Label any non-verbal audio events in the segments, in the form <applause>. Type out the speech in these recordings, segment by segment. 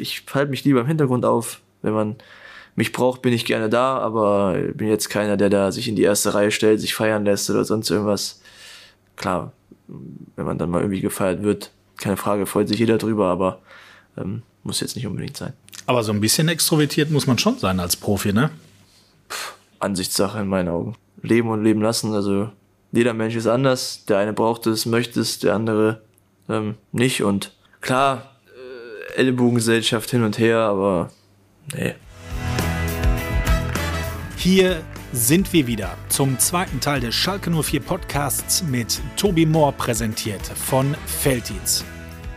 ich halte mich lieber im Hintergrund auf. Wenn man mich braucht, bin ich gerne da, aber bin jetzt keiner, der da sich in die erste Reihe stellt, sich feiern lässt oder sonst irgendwas. Klar, wenn man dann mal irgendwie gefeiert wird, keine Frage, freut sich jeder drüber, aber ähm, muss jetzt nicht unbedingt sein. Aber so ein bisschen extrovertiert muss man schon sein als Profi, ne? Puh, Ansichtssache in meinen Augen. Leben und leben lassen, also jeder Mensch ist anders. Der eine braucht es, möchte es, der andere ähm, nicht. Und klar, Ellbogengesellschaft hin und her, aber nee. Hier sind wir wieder zum zweiten Teil des Schalke 04 Podcasts mit Tobi Mohr präsentiert von Felddienst.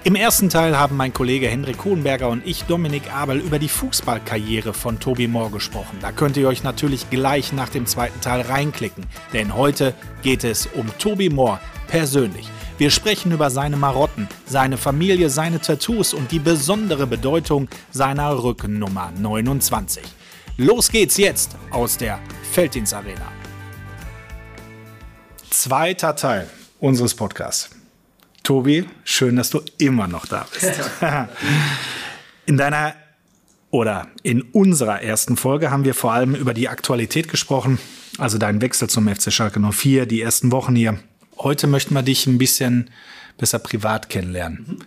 Im ersten Teil haben mein Kollege Hendrik Hohenberger und ich, Dominik Abel, über die Fußballkarriere von Tobi Mohr gesprochen. Da könnt ihr euch natürlich gleich nach dem zweiten Teil reinklicken, denn heute geht es um Tobi Mohr persönlich. Wir sprechen über seine Marotten, seine Familie, seine Tattoos und die besondere Bedeutung seiner Rückennummer 29. Los geht's jetzt aus der Felddienst Arena. Zweiter Teil unseres Podcasts. Tobi, schön, dass du immer noch da bist. <laughs> in deiner oder in unserer ersten Folge haben wir vor allem über die Aktualität gesprochen, also deinen Wechsel zum FC Schalke 04, die ersten Wochen hier. Heute möchten wir dich ein bisschen besser privat kennenlernen. Mhm.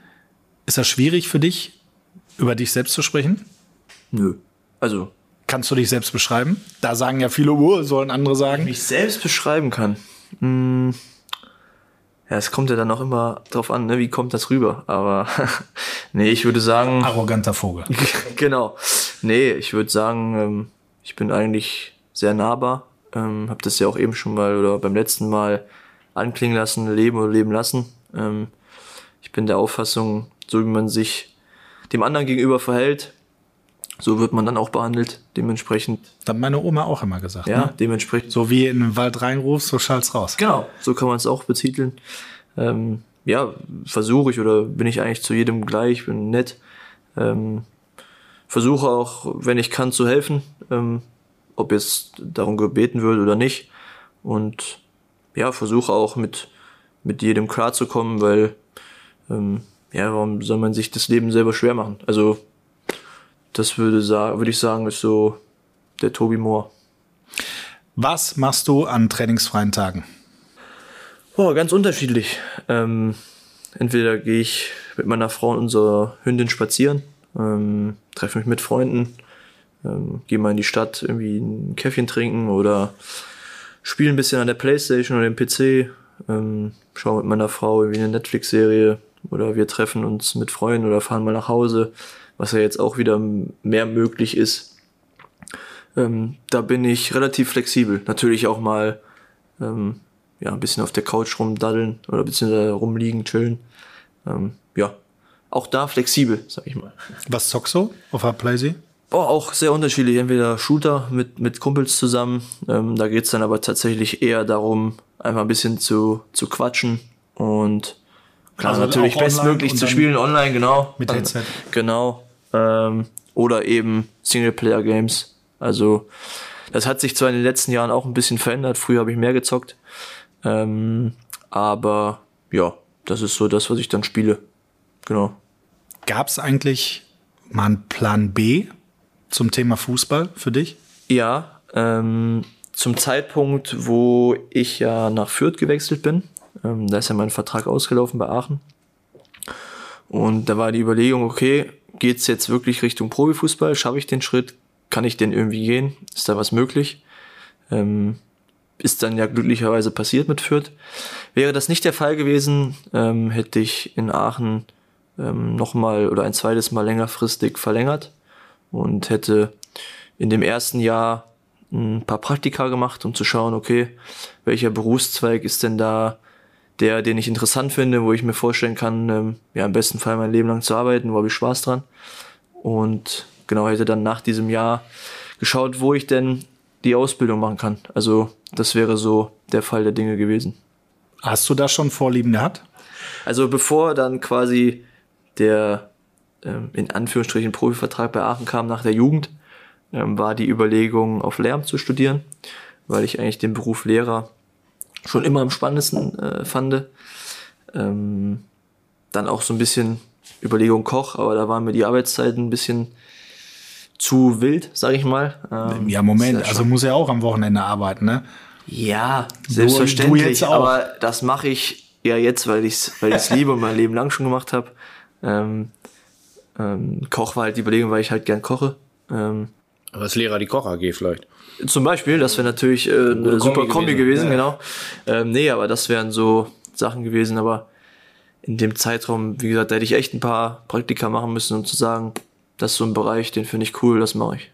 Ist das schwierig für dich, über dich selbst zu sprechen? Nö. Also. Kannst du dich selbst beschreiben? Da sagen ja viele, oh, sollen andere sagen. Wenn ich mich selbst beschreiben kann. Hm ja, es kommt ja dann auch immer drauf an, ne, wie kommt das rüber. Aber <laughs> nee, ich würde sagen. <laughs> Arroganter Vogel. <laughs> genau. Nee, ich würde sagen, ähm, ich bin eigentlich sehr nahbar. Ähm, hab das ja auch eben schon mal oder beim letzten Mal anklingen lassen, leben oder leben lassen. Ähm, ich bin der Auffassung, so wie man sich dem anderen gegenüber verhält, so wird man dann auch behandelt, dementsprechend. Das hat meine Oma auch immer gesagt. Ja, ne? dementsprechend. So wie in den Wald reinrufst, so schallt's raus. Genau, so kann man es auch betiteln. Ähm, ja, versuche ich oder bin ich eigentlich zu jedem gleich, bin nett. Ähm, versuche auch, wenn ich kann, zu helfen, ähm, ob jetzt darum gebeten wird oder nicht. Und ja, versuche auch mit, mit jedem klarzukommen, weil ähm, ja, warum soll man sich das Leben selber schwer machen? Also das würde, würde ich sagen, ist so der Tobi Moore. Was machst du an trainingsfreien Tagen? Oh, ganz unterschiedlich. Ähm, entweder gehe ich mit meiner Frau und unserer Hündin spazieren, ähm, treffe mich mit Freunden, ähm, gehe mal in die Stadt irgendwie ein Käffchen trinken oder spiele ein bisschen an der Playstation oder dem PC, ähm, schaue mit meiner Frau irgendwie eine Netflix-Serie oder wir treffen uns mit Freunden oder fahren mal nach Hause was ja jetzt auch wieder mehr möglich ist. Ähm, da bin ich relativ flexibel. Natürlich auch mal ähm, ja, ein bisschen auf der Couch rumdaddeln oder beziehungsweise rumliegen, chillen. Ähm, ja, auch da flexibel, sag ich mal. Was zockst du auf der Playsee? Boah, auch sehr unterschiedlich. Entweder Shooter mit, mit Kumpels zusammen. Ähm, da geht's dann aber tatsächlich eher darum, einfach ein bisschen zu, zu quatschen und klar, also natürlich bestmöglich zu spielen online, genau. Mit Headset. Genau ähm, oder eben Singleplayer-Games. Also das hat sich zwar in den letzten Jahren auch ein bisschen verändert. Früher habe ich mehr gezockt. Ähm, aber ja, das ist so das, was ich dann spiele. Genau. Gab es eigentlich mal einen Plan B zum Thema Fußball für dich? Ja, ähm, zum Zeitpunkt, wo ich ja nach Fürth gewechselt bin, ähm, da ist ja mein Vertrag ausgelaufen bei Aachen. Und da war die Überlegung, okay, geht's jetzt wirklich Richtung Profifußball? Schaffe ich den Schritt? Kann ich den irgendwie gehen? Ist da was möglich? Ähm, ist dann ja glücklicherweise passiert mit Fürth. Wäre das nicht der Fall gewesen, ähm, hätte ich in Aachen ähm, nochmal oder ein zweites Mal längerfristig verlängert und hätte in dem ersten Jahr ein paar Praktika gemacht, um zu schauen, okay, welcher Berufszweig ist denn da der, den ich interessant finde, wo ich mir vorstellen kann, ähm, ja, im besten Fall mein Leben lang zu arbeiten, wo habe ich Spaß dran. Und genau hätte dann nach diesem Jahr geschaut, wo ich denn die Ausbildung machen kann. Also das wäre so der Fall der Dinge gewesen. Hast du da schon Vorlieben gehabt? Also bevor dann quasi der ähm, in Anführungsstrichen Profivertrag bei Aachen kam nach der Jugend, ähm, war die Überlegung, auf Lehramt zu studieren, weil ich eigentlich den Beruf Lehrer schon immer am spannendsten äh, fand. Ähm, dann auch so ein bisschen Überlegung Koch, aber da waren mir die Arbeitszeiten ein bisschen zu wild, sag ich mal. Ähm, ja, Moment, also muss er auch am Wochenende arbeiten, ne? Ja, selbstverständlich. Aber das mache ich ja jetzt, weil ich es weil ich's <laughs> liebe und mein Leben lang schon gemacht habe. Ähm, ähm, Koch war halt die Überlegung, weil ich halt gern koche. Ähm, aber als Lehrer die Koch AG vielleicht. Zum Beispiel, das wäre natürlich äh, eine super Kombi gewesen, gewesen ja. genau. Ähm, nee, aber das wären so Sachen gewesen, aber in dem Zeitraum, wie gesagt, da hätte ich echt ein paar Praktika machen müssen, um zu sagen, das ist so ein Bereich, den finde ich cool, das mache ich.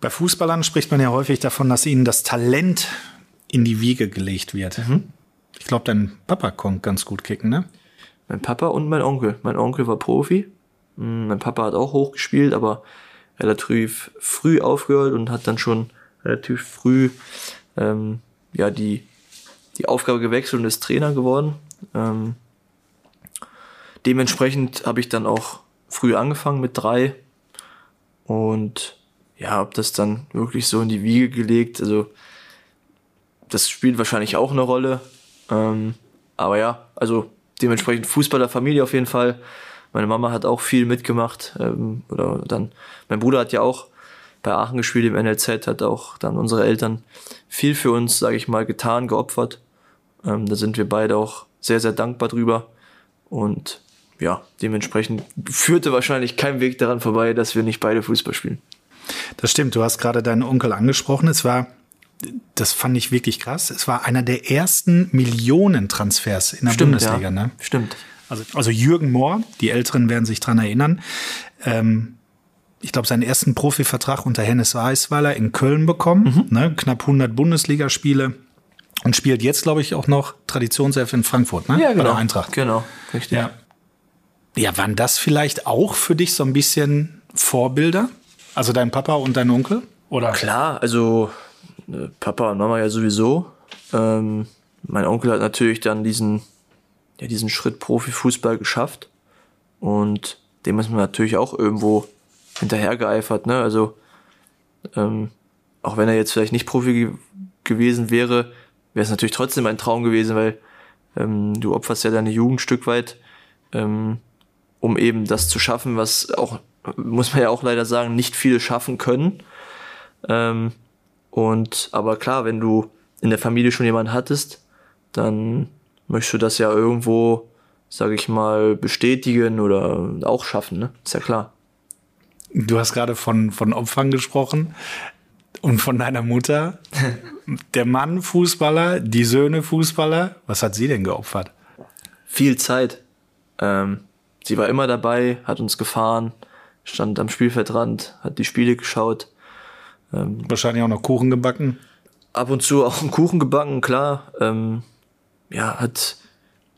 Bei Fußballern spricht man ja häufig davon, dass ihnen das Talent in die Wiege gelegt wird. Mhm. Ich glaube, dein Papa konnte ganz gut kicken, ne? Mein Papa und mein Onkel. Mein Onkel war Profi. Hm, mein Papa hat auch hochgespielt, aber relativ früh aufgehört und hat dann schon relativ früh ähm, ja die die Aufgabe gewechselt und ist Trainer geworden. Ähm, dementsprechend habe ich dann auch früh angefangen mit drei und ja, habe das dann wirklich so in die Wiege gelegt. Also das spielt wahrscheinlich auch eine Rolle. Ähm, aber ja, also dementsprechend Fußballerfamilie auf jeden Fall. Meine Mama hat auch viel mitgemacht. Ähm, oder dann, mein Bruder hat ja auch bei Aachen gespielt im NLZ, hat auch dann unsere Eltern viel für uns, sage ich mal, getan, geopfert. Ähm, da sind wir beide auch sehr, sehr dankbar drüber. Und ja, dementsprechend führte wahrscheinlich kein Weg daran vorbei, dass wir nicht beide Fußball spielen. Das stimmt, du hast gerade deinen Onkel angesprochen. Es war, das fand ich wirklich krass, es war einer der ersten Millionentransfers in der stimmt, Bundesliga. Ja. Ne? Stimmt. Also, also Jürgen Mohr, die Älteren werden sich dran erinnern. Ähm, ich glaube, seinen ersten Profivertrag unter Hennes Weißweiler in Köln bekommen. Mhm. Ne? Knapp 100 Bundesligaspiele. Und spielt jetzt, glaube ich, auch noch Traditionself in Frankfurt, ne? Ja, genau. Bei der Eintracht. Genau, richtig. Ja. ja, waren das vielleicht auch für dich so ein bisschen Vorbilder? Also dein Papa und dein Onkel? Oder? Klar, also äh, Papa und Mama ja sowieso. Ähm, mein Onkel hat natürlich dann diesen, ja, diesen Schritt Profifußball geschafft. Und dem ist man natürlich auch irgendwo hinterhergeeifert, ne? Also, ähm, auch wenn er jetzt vielleicht nicht Profi ge gewesen wäre, wäre es natürlich trotzdem ein Traum gewesen, weil ähm, du opferst ja deine Jugend Stück weit, ähm, um eben das zu schaffen, was auch, muss man ja auch leider sagen, nicht viele schaffen können. Ähm, und aber klar, wenn du in der Familie schon jemanden hattest, dann möchtest du das ja irgendwo, sage ich mal, bestätigen oder auch schaffen, ne? Ist ja klar. Du hast gerade von, von Opfern gesprochen und von deiner Mutter. <laughs> Der Mann Fußballer, die Söhne Fußballer. Was hat sie denn geopfert? Viel Zeit. Ähm, sie war immer dabei, hat uns gefahren, stand am Spielfeldrand, hat die Spiele geschaut. Ähm, Wahrscheinlich auch noch Kuchen gebacken. Ab und zu auch einen Kuchen gebacken, klar. Ähm, ja, hat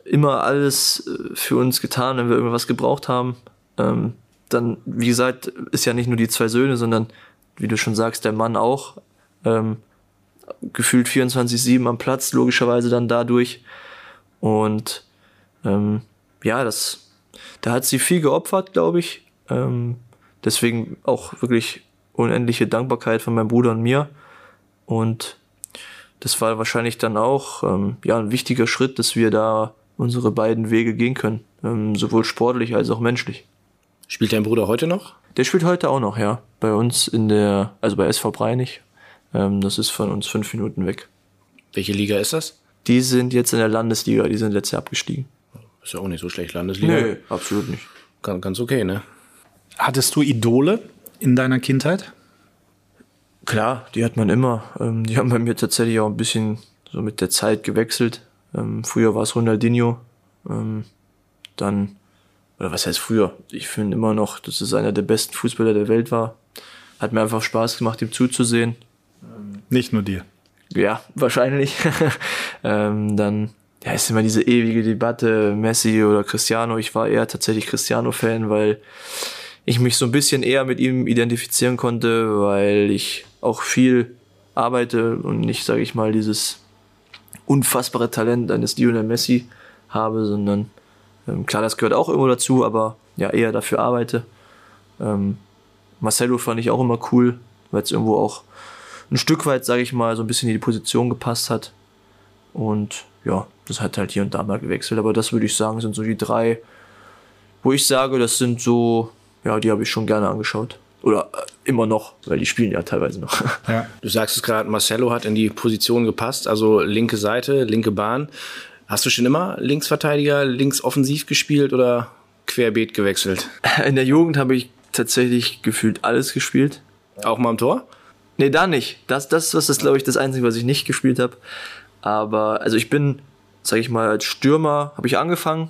immer alles äh, für uns getan, wenn wir irgendwas gebraucht haben. Ähm, dann, wie gesagt, ist ja nicht nur die zwei Söhne, sondern, wie du schon sagst, der Mann auch. Ähm, gefühlt 24-7 am Platz, logischerweise dann dadurch. Und ähm, ja, das, da hat sie viel geopfert, glaube ich. Ähm, deswegen auch wirklich unendliche Dankbarkeit von meinem Bruder und mir. Und das war wahrscheinlich dann auch ähm, ja, ein wichtiger Schritt, dass wir da unsere beiden Wege gehen können, ähm, sowohl sportlich als auch menschlich. Spielt dein Bruder heute noch? Der spielt heute auch noch, ja. Bei uns in der, also bei SV Breinig. Ähm, das ist von uns fünf Minuten weg. Welche Liga ist das? Die sind jetzt in der Landesliga, die sind letztes Jahr abgestiegen. Ist ja auch nicht so schlecht, Landesliga. Nee, absolut nicht. Ganz, ganz okay, ne? Hattest du Idole in deiner Kindheit? Klar, die hat man immer. Ähm, die <laughs> haben bei mir tatsächlich auch ein bisschen so mit der Zeit gewechselt. Ähm, früher war es Ronaldinho. dann oder was heißt früher? Ich finde immer noch, dass es einer der besten Fußballer der Welt war. Hat mir einfach Spaß gemacht, ihm zuzusehen. Nicht nur dir. Ja, wahrscheinlich. <laughs> ähm, dann ja, ist immer diese ewige Debatte, Messi oder Cristiano. Ich war eher tatsächlich Cristiano-Fan, weil ich mich so ein bisschen eher mit ihm identifizieren konnte, weil ich auch viel arbeite und nicht, sage ich mal, dieses unfassbare Talent eines Lionel Messi habe, sondern ähm, klar, das gehört auch irgendwo dazu, aber ja, eher dafür arbeite. Ähm, Marcelo fand ich auch immer cool, weil es irgendwo auch ein Stück weit, sage ich mal, so ein bisschen in die Position gepasst hat. Und ja, das hat halt hier und da mal gewechselt. Aber das würde ich sagen, sind so die drei, wo ich sage, das sind so, ja, die habe ich schon gerne angeschaut. Oder äh, immer noch, weil die spielen ja teilweise noch. <laughs> Ja. Du sagst es gerade, Marcelo hat in die Position gepasst, also linke Seite, linke Bahn. Hast du schon immer Linksverteidiger, links offensiv gespielt oder querbeet gewechselt? <laughs> In der Jugend habe ich tatsächlich gefühlt alles gespielt. Auch mal am Tor? Nee, da nicht. Das, das, das ist, glaube ich, das Einzige, was ich nicht gespielt habe. Aber, also ich bin, sag ich mal, als Stürmer habe ich angefangen,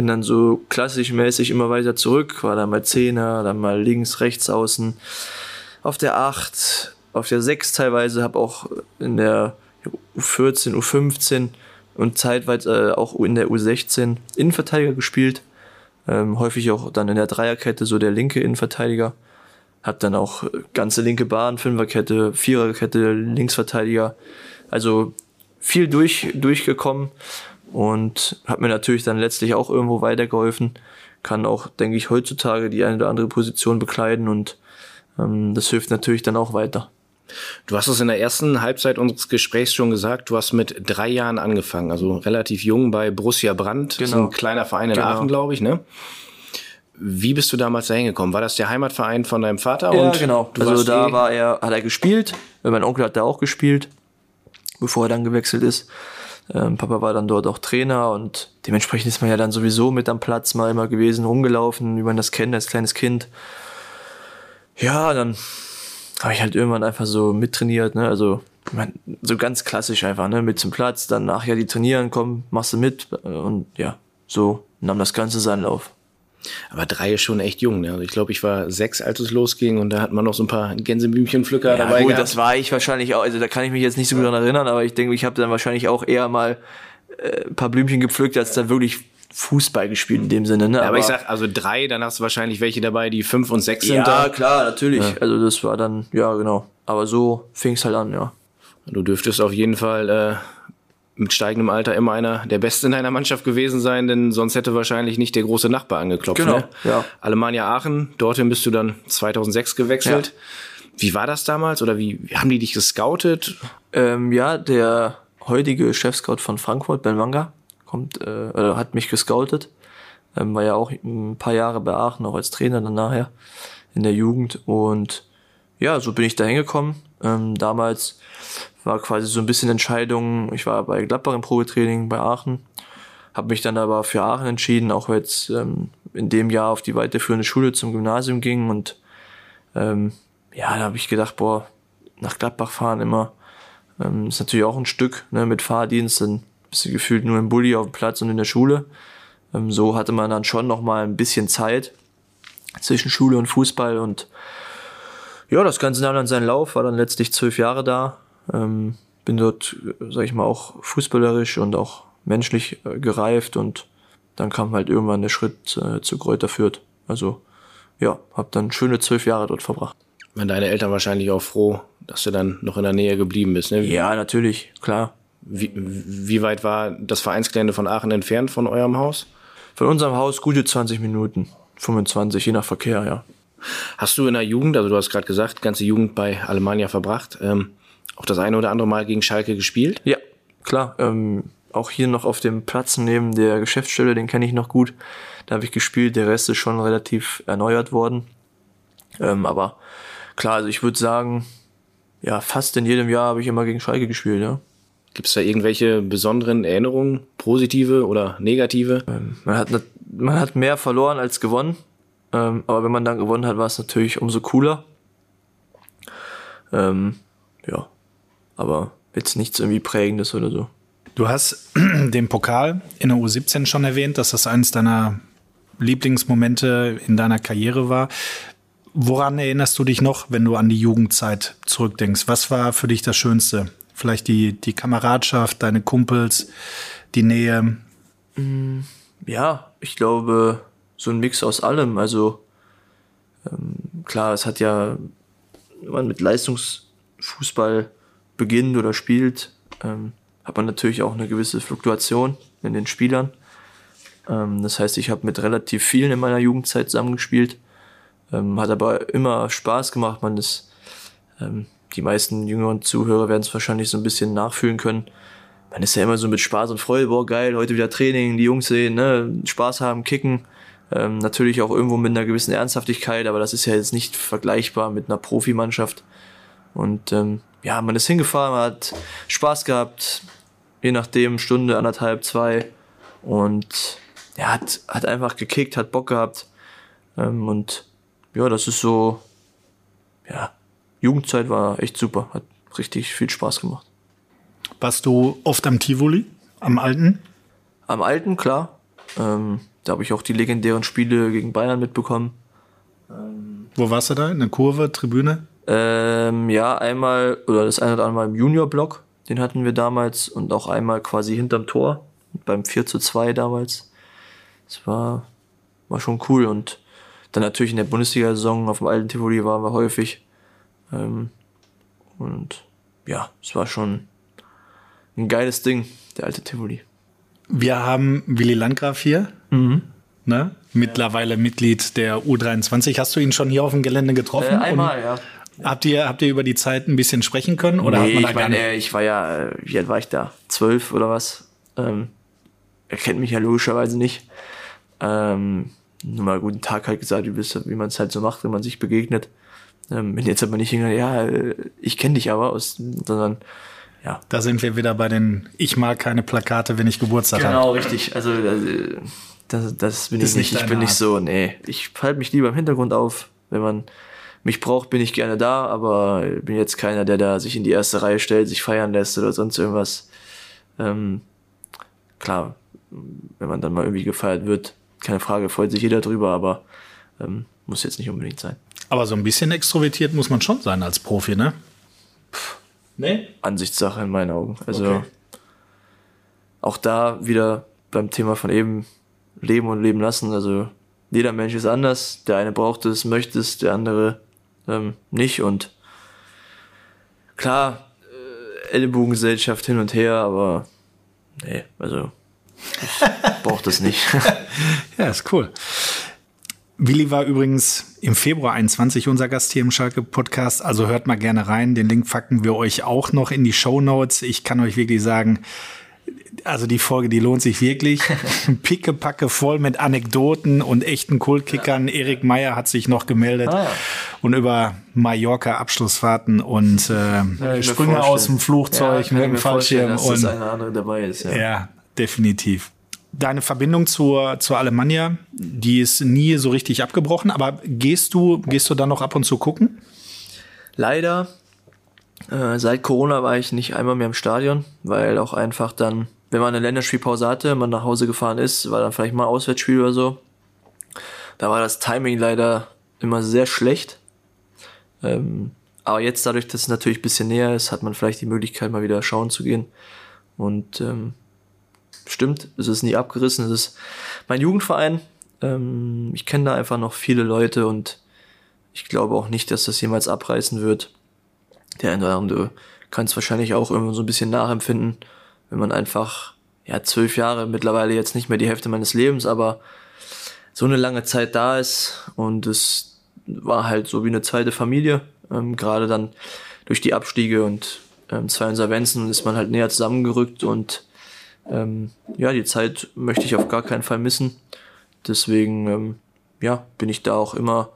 bin dann so klassisch mäßig immer weiter zurück, war dann mal Zehner, dann mal links, rechts außen, auf der 8, auf der 6 teilweise, habe auch in der U14, U15 und zeitweise äh, auch in der U16 Innenverteidiger gespielt. Ähm, häufig auch dann in der Dreierkette so der linke Innenverteidiger. Hab dann auch ganze linke Bahn, Fünferkette, Viererkette, Linksverteidiger. Also viel durch, durchgekommen und hat mir natürlich dann letztlich auch irgendwo weitergeholfen. Kann auch, denke ich, heutzutage die eine oder andere Position bekleiden und ähm, das hilft natürlich dann auch weiter. Du hast es in der ersten Halbzeit unseres Gesprächs schon gesagt, du hast mit drei Jahren angefangen, also relativ jung bei Borussia Brandt, genau. ein kleiner Verein in Genau. Aachen, glaube ich, ne? Wie bist du damals da hingekommen? War das der Heimatverein von deinem Vater? Ja, und genau. Also da eh- war er, hat er gespielt. Mein Onkel hat da auch gespielt, bevor er dann gewechselt ist. Ähm, Papa war dann dort auch Trainer und dementsprechend ist man ja dann sowieso mit am Platz mal immer gewesen, rumgelaufen, wie man das kennt als kleines Kind. Ja, dann habe ich halt irgendwann einfach so mittrainiert, ne? Also ich mein, so ganz klassisch einfach, ne? Mit zum Platz, dann nachher die trainieren, komm, machst du mit und ja, so nahm das Ganze seinen Lauf. Aber drei ist schon echt jung. Ne? Also ich glaube, ich war sechs, als es losging und da hat man noch so ein paar Gänseblümchenpflücker Ja, dabei gut, gehabt. das war ich wahrscheinlich auch, also da kann ich mich jetzt nicht so gut daran erinnern, aber ich denke, ich habe dann wahrscheinlich auch eher mal äh, ein paar Blümchen gepflückt, als dann wirklich Fußball gespielt in dem Sinne. Ne? aber, ich sag, also drei, dann hast du wahrscheinlich welche dabei, die fünf und sechs sind. ja, klar, natürlich. Also das war dann, ja, genau. Aber so fing es halt an, ja. Du dürftest auf jeden Fall äh, mit steigendem Alter immer einer der Beste in deiner Mannschaft gewesen sein, denn sonst hätte wahrscheinlich nicht der große Nachbar angeklopft. Genau, ne? ja. Alemannia Aachen, dorthin bist du dann 2006 gewechselt. Wie war das damals oder wie, wie haben die dich gescoutet? Ähm, ja, der heutige Chefscout von Frankfurt, Ben Wanga, kommt, äh, oder hat mich gescoutet. Ähm, war ja auch ein paar Jahre bei Aachen, auch als Trainer dann nachher in der Jugend. Und ja, so bin ich da hingekommen. Ähm, damals war quasi so ein bisschen Entscheidung. Ich war bei Gladbach im Probetraining bei Aachen, habe mich dann aber für Aachen entschieden, auch jetzt ähm, in dem Jahr auf die weiterführende Schule zum Gymnasium ging und ähm, ja, da habe ich gedacht, boah, nach Gladbach fahren immer ähm, ist natürlich auch ein Stück ne, mit Fahrdienst, dann bist du gefühlt nur im Bulli auf dem Platz und in der Schule. Ähm, so hatte man dann schon noch mal ein bisschen Zeit zwischen Schule und Fußball und ja, das Ganze nahm dann seinen Lauf, war dann letztlich zwölf Jahre da. Ähm, bin dort, sag ich mal, auch fußballerisch und auch menschlich äh, gereift und dann kam halt irgendwann der Schritt äh, zu Kräuter Fürth. Also ja, habe dann schöne zwölf Jahre dort verbracht. Waren deine Eltern wahrscheinlich auch froh, dass du dann noch in der Nähe geblieben bist. Ne? Ja, natürlich, klar. Wie, wie weit war das Vereinsgelände von Aachen entfernt von eurem Haus? Von unserem Haus gute 20 Minuten, 25, je nach Verkehr, ja. Hast du in der Jugend, also du hast gerade gesagt, ganze Jugend bei Alemannia verbracht, ähm, auch das eine oder andere Mal gegen Schalke gespielt? Ja, klar. Ähm, auch hier noch auf dem Platz neben der Geschäftsstelle, den kenne ich noch gut. Da habe ich gespielt. Der Rest ist schon relativ erneuert worden. Ähm, aber klar, also ich würde sagen, ja, fast in jedem Jahr habe ich immer gegen Schalke gespielt, ja. Gibt es da irgendwelche besonderen Erinnerungen, positive oder negative? Man hat, man hat mehr verloren als gewonnen. Ähm, aber wenn man dann gewonnen hat, war es natürlich umso cooler. Ähm, ja, aber jetzt nichts irgendwie Prägendes oder so. Du hast <clears throat> den Pokal in der U17 schon erwähnt, dass das eines deiner Lieblingsmomente in deiner Karriere war. Woran erinnerst du dich noch, wenn du an die Jugendzeit zurückdenkst? Was war für dich das Schönste? Vielleicht die, die Kameradschaft, deine Kumpels, die Nähe? Ja, ich glaube, so ein Mix aus allem. Also ähm, klar, es hat ja, wenn man mit Leistungsfußball beginnt oder spielt, ähm, hat man natürlich auch eine gewisse Fluktuation in den Spielern. Ähm, das heißt, ich habe mit relativ vielen in meiner Jugendzeit zusammengespielt. Ähm, hat aber immer Spaß gemacht. Man ist, ähm, die meisten jüngeren Zuhörer werden es wahrscheinlich so ein bisschen nachfühlen können. Man ist ja immer so mit Spaß und Freude, boah geil, heute wieder Training, die Jungs sehen, ne, Spaß haben, kicken. Ähm, natürlich auch irgendwo mit einer gewissen Ernsthaftigkeit, aber das ist ja jetzt nicht vergleichbar mit einer Profimannschaft. Und ähm, ja, man ist hingefahren, man hat Spaß gehabt, je nachdem, Stunde, anderthalb, zwei. Und ja, hat, hat einfach gekickt, hat Bock gehabt. Ähm, und ja, das ist so, ja, Jugendzeit war echt super, hat richtig viel Spaß gemacht. Warst du oft am Tivoli, am Alten? Am Alten, klar. Ähm, da habe ich auch die legendären Spiele gegen Bayern mitbekommen. Wo warst du da? In der Kurve, Tribüne? Ähm, ja, einmal, oder das eine oder andere Mal im Junior-Block, den hatten wir damals, und auch einmal quasi hinterm Tor, beim 4 zu 2 damals. Das war, war schon cool. Und dann natürlich in der Bundesliga-Saison auf dem alten Tivoli waren wir häufig. Ähm, und ja, es war schon ein geiles Ding, der alte Tivoli. Wir haben Willy Landgraf hier. Ne? Mittlerweile Mitglied der U23. Hast du ihn schon hier auf dem Gelände getroffen? Äh, einmal, ja. Und habt ihr, habt ihr über die Zeit ein bisschen sprechen können? Oder nee, hat man da ich meine, ich war ja, wie alt war ich da? Zwölf oder was? Ähm, er kennt mich ja logischerweise nicht. Ähm, nur mal guten Tag halt gesagt, wie, wie man es halt so macht, wenn man sich begegnet. Ähm, bin jetzt aber nicht hingegangen, ja, äh, ich kenne dich aber, aus, sondern ja. Da sind wir wieder bei den Ich mag keine Plakate, wenn ich Geburtstag habe. Genau, richtig. Also äh, das, das bin Ist ich nicht nicht. Ich bin nicht Art. so, nee. Ich halte mich lieber im Hintergrund auf. Wenn man mich braucht, bin ich gerne da, aber bin jetzt keiner, der da sich in die erste Reihe stellt, sich feiern lässt oder sonst irgendwas. Ähm, klar, wenn man dann mal irgendwie gefeiert wird, keine Frage, freut sich jeder drüber, aber ähm, muss jetzt nicht unbedingt sein. Aber so ein bisschen extrovertiert muss man schon sein als Profi, ne? Nee? Ansichtssache in meinen Augen. Also Okay. auch da wieder beim Thema von eben leben und leben lassen. Also jeder Mensch ist anders. Der eine braucht es, möchte es, der andere ähm, nicht. Und klar, äh, Ellenbogengesellschaft hin und her, aber nee, also ich braucht es nicht. <laughs> <laughs> Ja, ist cool. Willi war übrigens im Februar 21 unser Gast hier im Schalke Podcast. Also hört mal gerne rein. Den Link packen wir euch auch noch in die Show Notes. Ich kann euch wirklich sagen, also die Folge, die lohnt sich wirklich. <laughs> Pickepacke voll mit Anekdoten und echten Kultkickern. Erik Meyer hat sich noch gemeldet Ah, ja. und über Mallorca Abschlussfahrten und äh, Sprünge aus dem. Flugzeug kann mit dem Fallschirm dass und das eine andere dabei ist. Ja. ja, definitiv. Deine Verbindung zur, zur Alemannia, die ist nie so richtig abgebrochen, aber gehst du, gehst du da noch ab und zu gucken? Leider, äh, seit Corona war ich nicht einmal mehr im Stadion, weil auch einfach dann, wenn man eine Länderspielpause hatte, man nach Hause gefahren ist, war dann vielleicht mal ein Auswärtsspiel oder so. Da war das Timing leider immer sehr schlecht. Ähm, aber jetzt dadurch, dass es natürlich ein bisschen näher ist, hat man vielleicht die Möglichkeit, mal wieder schauen zu gehen. Und ähm, stimmt, es ist nie abgerissen. Es ist mein Jugendverein. Ähm, ich kenne da einfach noch viele Leute und ich glaube auch nicht, dass das jemals abreißen wird. Der eine oder andere kann es wahrscheinlich auch irgendwo so ein bisschen nachempfinden, wenn man einfach, ja, zwölf Jahre, mittlerweile jetzt nicht mehr die Hälfte meines Lebens, aber so eine lange Zeit da ist und es war halt so wie eine zweite Familie. Ähm, Gerade dann durch die Abstiege und ähm, zwei Insolvenzen ist man halt näher zusammengerückt und ähm, ja, die Zeit möchte ich auf gar keinen Fall missen. Deswegen, ähm, ja, bin ich da auch immer,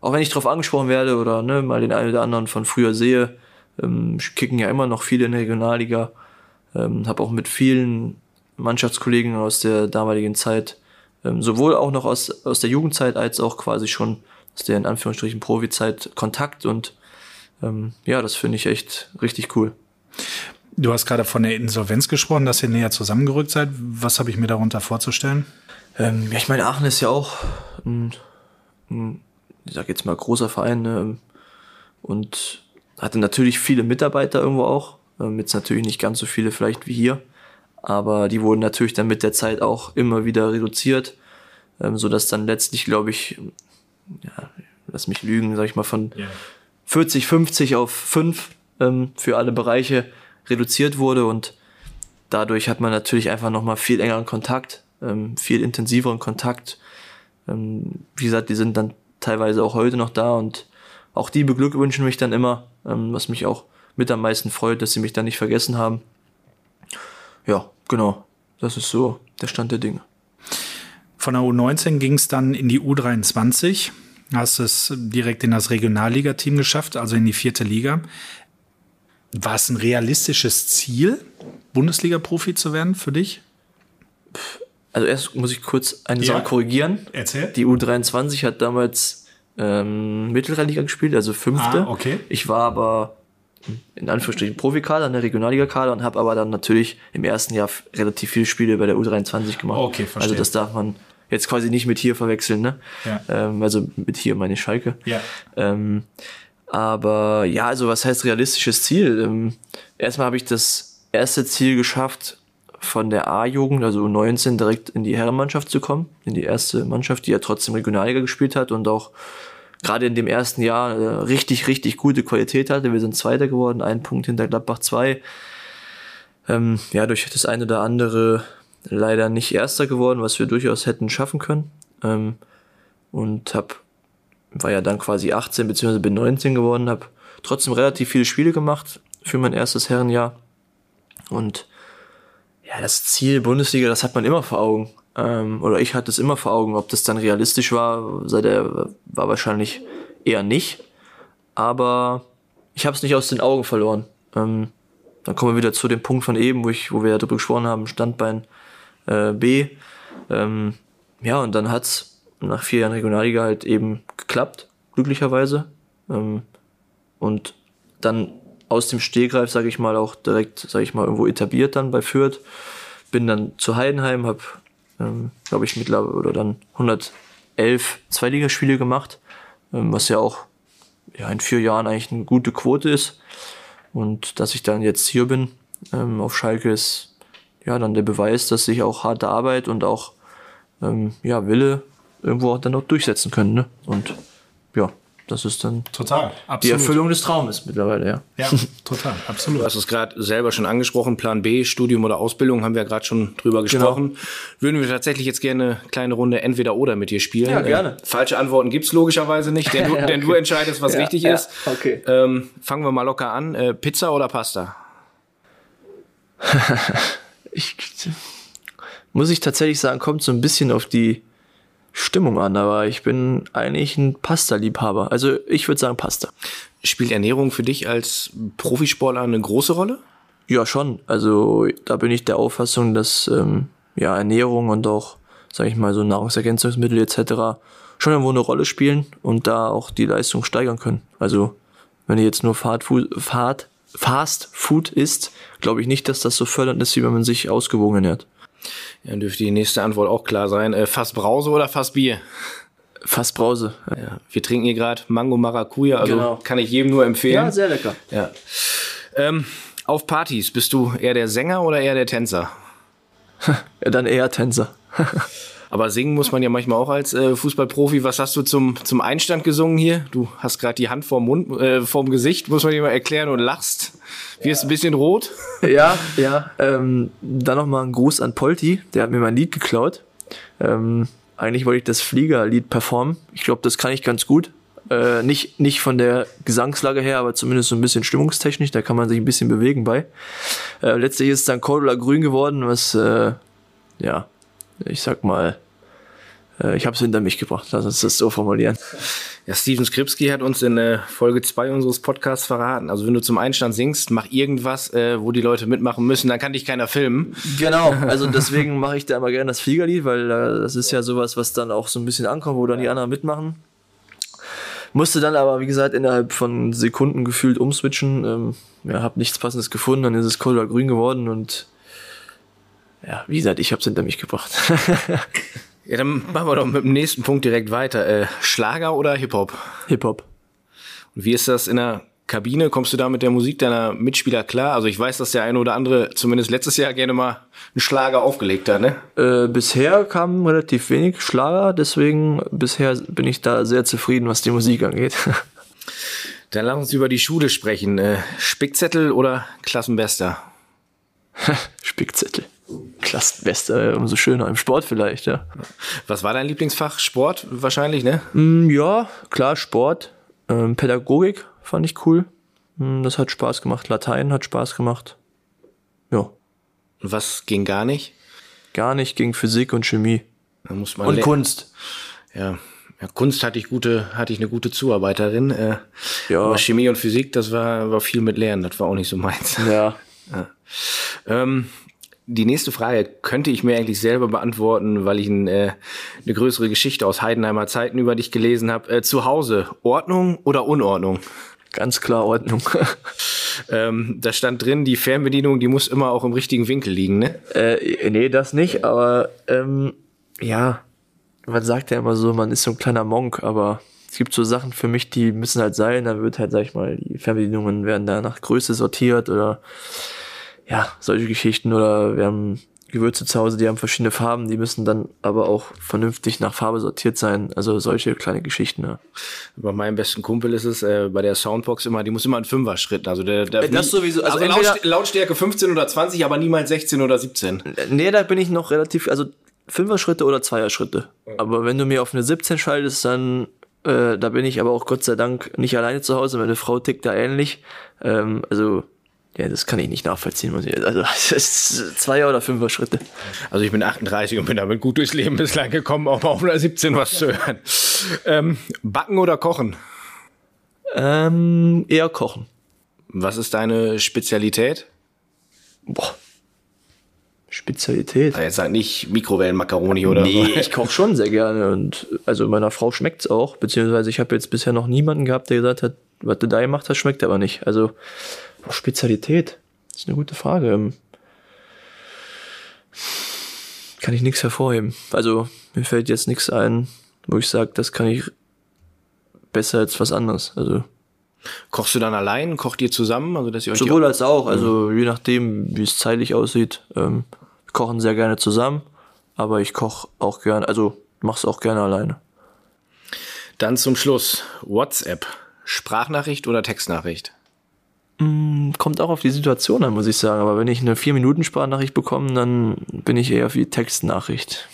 auch wenn ich drauf angesprochen werde oder ne, mal den einen oder anderen von früher sehe, ähm, kicken ja immer noch viele in der Regionalliga. Ähm, habe auch mit vielen Mannschaftskollegen aus der damaligen Zeit, ähm, sowohl auch noch aus, aus der Jugendzeit als auch quasi schon aus der in Anführungsstrichen Profizeit Kontakt und ähm, ja, das finde ich echt richtig cool. Du hast gerade von der Insolvenz gesprochen, dass ihr näher zusammengerückt seid. Was habe ich mir darunter vorzustellen? Ähm, ja, ich meine, Aachen ist ja auch ein, ein ich sag jetzt mal, großer Verein ne? und hatte natürlich viele Mitarbeiter irgendwo auch. Ähm, jetzt natürlich nicht ganz so viele vielleicht wie hier, aber die wurden natürlich dann mit der Zeit auch immer wieder reduziert, ähm, so dass dann letztlich, glaube ich, ja, lass mich lügen, sag ich mal, von 40, 50 auf 5 ähm, für alle Bereiche reduziert wurde und dadurch hat man natürlich einfach nochmal viel engeren Kontakt, ähm, viel intensiveren Kontakt. Ähm, wie gesagt, die sind dann teilweise auch heute noch da und auch die beglückwünschen mich dann immer, ähm, was mich auch mit am meisten freut, dass sie mich dann nicht vergessen haben. Ja, genau. Das ist so der Stand der Dinge. Von der U19 ging es dann in die U23. Hast es direkt in das Regionalligateam geschafft, also in die vierte Liga. War es ein realistisches Ziel, Bundesliga-Profi zu werden für dich? Also erst muss ich kurz eine Ja. Sache korrigieren. Erzähl. Die U23 hat damals ähm, Mittelrheiniger gespielt, also fünfte. Ah, okay. Ich war aber in Anführungsstrichen Profikader, eine Regionalliga-Kader und habe aber dann natürlich im ersten Jahr relativ viele Spiele bei der U23 gemacht. Okay, verstehe. Also das darf man jetzt quasi nicht mit hier verwechseln, ne? Ja. Ähm, also mit hier meine Schalke. Ja. Ähm, aber ja, also was heißt realistisches Ziel? Ähm, erstmal habe ich das erste Ziel geschafft, von der A-Jugend, also U19, direkt in die Herrenmannschaft zu kommen, in die erste Mannschaft, die ja trotzdem Regionalliga gespielt hat und auch gerade in dem ersten Jahr äh, richtig, richtig gute Qualität hatte. Wir sind Zweiter geworden, ein Punkt hinter Gladbach 2. Ähm, ja, durch das eine oder andere leider nicht Erster geworden, was wir durchaus hätten schaffen können. Ähm, und hab, war ja dann quasi 18 beziehungsweise bin 19 geworden, habe trotzdem relativ viele Spiele gemacht für mein erstes Herrenjahr. Und ja, das Ziel Bundesliga, das hat man immer vor Augen. Ähm, oder ich hatte es immer vor Augen. Ob das dann realistisch war, sei der, war wahrscheinlich eher nicht. Aber ich habe es nicht aus den Augen verloren. Ähm, dann kommen wir wieder zu dem Punkt von eben, wo ich, wo wir ja drüber gesprochen haben, Standbein äh, B. Ähm, ja, und dann hat's nach vier Jahren Regionalliga halt eben geklappt, glücklicherweise. Ähm, und dann aus dem Stehgreif, sage ich mal, auch direkt, sage ich mal, irgendwo etabliert dann bei Fürth. Bin dann zu Heidenheim, habe, ähm, glaube ich, mittlerweile oder dann 111 Zweitligaspiele gemacht, ähm, was ja auch ja, in vier Jahren eigentlich eine gute Quote ist. Und dass ich dann jetzt hier bin ähm, auf Schalke ist ja dann der Beweis, dass sich auch harte Arbeit und auch ähm, ja, Wille irgendwo auch dann auch durchsetzen können. Ne? Und ja, das ist dann Total. die Absolut. Erfüllung des Traumes mittlerweile, ja. Ja, total. <laughs> Absolut. Du hast es gerade selber schon angesprochen, Plan B, Studium oder Ausbildung, haben wir ja gerade schon drüber gesprochen. Würden wir tatsächlich jetzt gerne eine kleine Runde entweder oder mit dir spielen. Ja, gerne. Äh, falsche Antworten gibt's logischerweise nicht, denn du, Ja, <laughs> denn du okay. entscheidest, was Ja, richtig ja, ist. okay. Ähm, fangen wir mal locker an. Äh, Pizza oder Pasta? <laughs> Ich, muss ich tatsächlich sagen, kommt so ein bisschen auf die Stimmung an, aber ich bin eigentlich ein Pasta-Liebhaber. Also ich würde sagen Pasta. Spielt Ernährung für dich als Profisportler eine große Rolle? Ja, schon. Also da bin ich der Auffassung, dass ähm, ja Ernährung und auch, sag ich mal, so Nahrungsergänzungsmittel etc. schon irgendwo eine Rolle spielen und da auch die Leistung steigern können. Also wenn ihr jetzt nur Fast Food, Fast, Fast Food isst, glaube ich nicht, dass das so fördernd ist, wie wenn man sich ausgewogen ernährt. Ja, dann dürfte die nächste Antwort auch klar sein. Äh, Fass Brause oder Fass Bier? Fast Brause. Ja, wir trinken hier gerade Mango Maracuja, also Genau. kann ich jedem nur empfehlen. sehr lecker. Ja. Ähm, auf Partys, bist du eher der Sänger oder eher der Tänzer? <laughs> Ja, dann eher Tänzer. <laughs> Aber singen muss man ja manchmal auch als äh, Fußballprofi. Was hast du zum, zum Einstand gesungen hier? Du hast gerade die Hand vorm Mund, äh, vorm Gesicht, muss man dir mal erklären und lachst. Wirst ein bisschen rot. <laughs> Ja, ja. Ähm, dann nochmal ein Gruß an Polti, der hat mir mein Lied geklaut. Ähm, eigentlich wollte ich das Fliegerlied performen. Ich glaube, das kann ich ganz gut. Äh, nicht, nicht von der Gesangslage her, aber zumindest so ein bisschen stimmungstechnisch, da kann man sich ein bisschen bewegen bei. Äh, letztlich ist dann Cordula Grün geworden, was, äh, ja, ich sag mal, äh, ich habe es hinter mich gebracht, lass uns das so formulieren. Ja, Steven Skripski hat uns in äh, Folge 2 unseres Podcasts verraten. Also wenn du zum Einstand singst, mach irgendwas, äh, wo die Leute mitmachen müssen, dann kann dich keiner filmen. Genau, <laughs> also deswegen mache ich da immer gerne das Fliegerlied, weil äh, das ist ja sowas, was dann auch so ein bisschen ankommt, wo dann die anderen mitmachen. Musste dann aber, wie gesagt, innerhalb von Sekunden gefühlt umswitchen. Ähm, ja, hab nichts passendes gefunden, dann ist es Cola grün geworden und ja, wie gesagt, ich hab's hinter mich gebracht. <laughs> Ja, dann machen wir doch mit dem nächsten Punkt direkt weiter. Äh, Schlager oder Hip-Hop? Hip-Hop. Und wie ist das in der Kabine? Kommst du da mit der Musik deiner Mitspieler klar? Also ich weiß, dass der eine oder andere zumindest letztes Jahr gerne mal einen Schlager aufgelegt hat, ne? Äh, bisher kam relativ wenig Schlager, deswegen bisher bin ich da sehr zufrieden, was die Musik angeht. <laughs> Dann lass uns über die Schule sprechen. Äh, Spickzettel oder Klassenbester? <laughs> Spickzettel. Klassenbester, äh, umso schöner im Sport vielleicht, ja. Was war dein Lieblingsfach? Sport wahrscheinlich, ne? Mm, Ja, klar, Sport. Ähm, Pädagogik fand ich cool. Mm, Das hat Spaß gemacht. Latein hat Spaß gemacht. Ja, Und was ging gar nicht? gar nicht gegen Physik und Chemie. Da muss man Und Kunst. Ja. ja, Kunst hatte ich gute, hatte ich eine gute Zuarbeiterin. Äh, Ja. Aber Chemie und Physik, das war, war viel mit Lernen, das war auch nicht so meins. Ja. <laughs> Ähm, die nächste Frage könnte ich mir eigentlich selber beantworten, weil ich ein, äh, eine größere Geschichte aus Heidenheimer Zeiten über dich gelesen habe. Äh, zu Hause, Ordnung oder Unordnung? Ganz klar Ordnung. <laughs> Ähm, da stand drin, die Fernbedienung, die muss immer auch im richtigen Winkel liegen, ne? äh, nee, das nicht, aber ähm, ja, man sagt ja immer so, man ist so ein kleiner Monk, aber es gibt so Sachen für mich, die müssen halt sein, dann wird halt, sag ich mal, die Fernbedienungen werden da nach Größe sortiert oder ja, solche Geschichten oder wir haben Gewürze zu Hause, die haben verschiedene Farben, die müssen dann aber auch vernünftig nach Farbe sortiert sein, also solche kleine Geschichten, ja. Bei meinem besten Kumpel ist es äh, bei der Soundbox immer, die muss immer in Fünfer-Schritten. Also der, der Äh, das sowieso, also entweder- Lautst Lautstärke 15 oder 20, aber niemals 16 oder 17. Nee, da bin ich noch relativ, also Fünfer-Schritte oder Zweier-Schritte. Aber wenn du mir auf eine 17 schaltest, dann, äh, da bin ich aber auch Gott sei Dank nicht alleine zu Hause. Meine Frau tickt da ähnlich. Ähm, also, ja, das kann ich nicht nachvollziehen. Muss ich, also, <laughs> das ist Zweier- oder Fünfer-Schritte. Also ich bin 38 und bin damit gut durchs Leben bislang gekommen, auch mal auf einer 17 was zu hören. Ähm, backen oder kochen? Ähm, eher kochen. Was ist deine Spezialität? Boah. Spezialität. Na, Jetzt sag nicht Mikrowellenmakaroni oder Nee, so. ich koche schon sehr gerne und also meiner Frau schmeckt's auch, beziehungsweise ich habe jetzt bisher noch niemanden gehabt, der gesagt hat, was du da gemacht hast, schmeckt aber nicht. Also Spezialität, das ist eine gute Frage. Ähm, Kann ich nichts hervorheben. Also mir fällt jetzt nichts ein, wo ich sage, das kann ich besser als was anderes. Also Kochst du dann allein? Kocht ihr zusammen? Also dass ihr euch sowohl als auch, also je nachdem, wie es zeitlich aussieht. Ähm, kochen sehr gerne zusammen, aber ich koche auch gerne, also mach's auch gerne alleine. Dann zum Schluss WhatsApp. Sprachnachricht oder Textnachricht? Kommt auch auf die Situation an, muss ich sagen. Aber wenn ich eine 4-Minuten-Sprachnachricht bekomme, dann bin ich eher für die Textnachricht.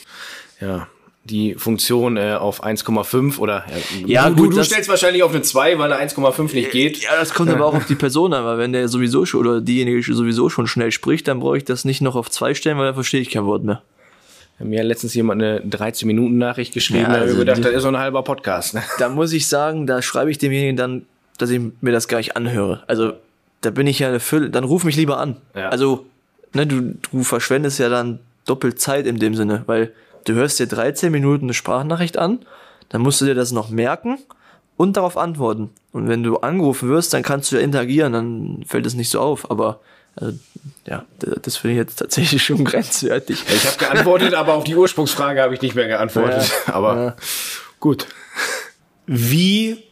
Ja. Die Funktion äh, auf 1,5 oder äh, Ja, du, gut, du stellst wahrscheinlich auf eine 2, weil eine 1,5 nicht geht. Ja, das kommt aber auch auf die Person an, weil wenn der sowieso schon oder diejenige sowieso schon schnell spricht, dann brauche ich das nicht noch auf zwei stellen, weil dann verstehe ich kein Wort mehr. Mir hat letztens jemand eine 13-Minuten-Nachricht geschrieben, Ja, da habe ich also gedacht, das ist so ein halber Podcast. Ne? Da muss ich sagen, da schreibe ich demjenigen dann, dass ich mir das gar nicht anhöre. Also da bin ich ja eine Fülle, dann ruf mich lieber an. Ja. Also, ne, du, du verschwendest ja dann doppelt Zeit in dem Sinne, weil du hörst dir 13 Minuten eine Sprachnachricht an, dann musst du dir das noch merken und darauf antworten. Und wenn du angerufen wirst, dann kannst du ja interagieren, dann fällt es nicht so auf. Aber also, ja, das finde ich jetzt tatsächlich <laughs> schon grenzwertig. Ich habe geantwortet, aber auf die Ursprungsfrage habe ich nicht mehr geantwortet. Ja. aber Ja. gut. Wie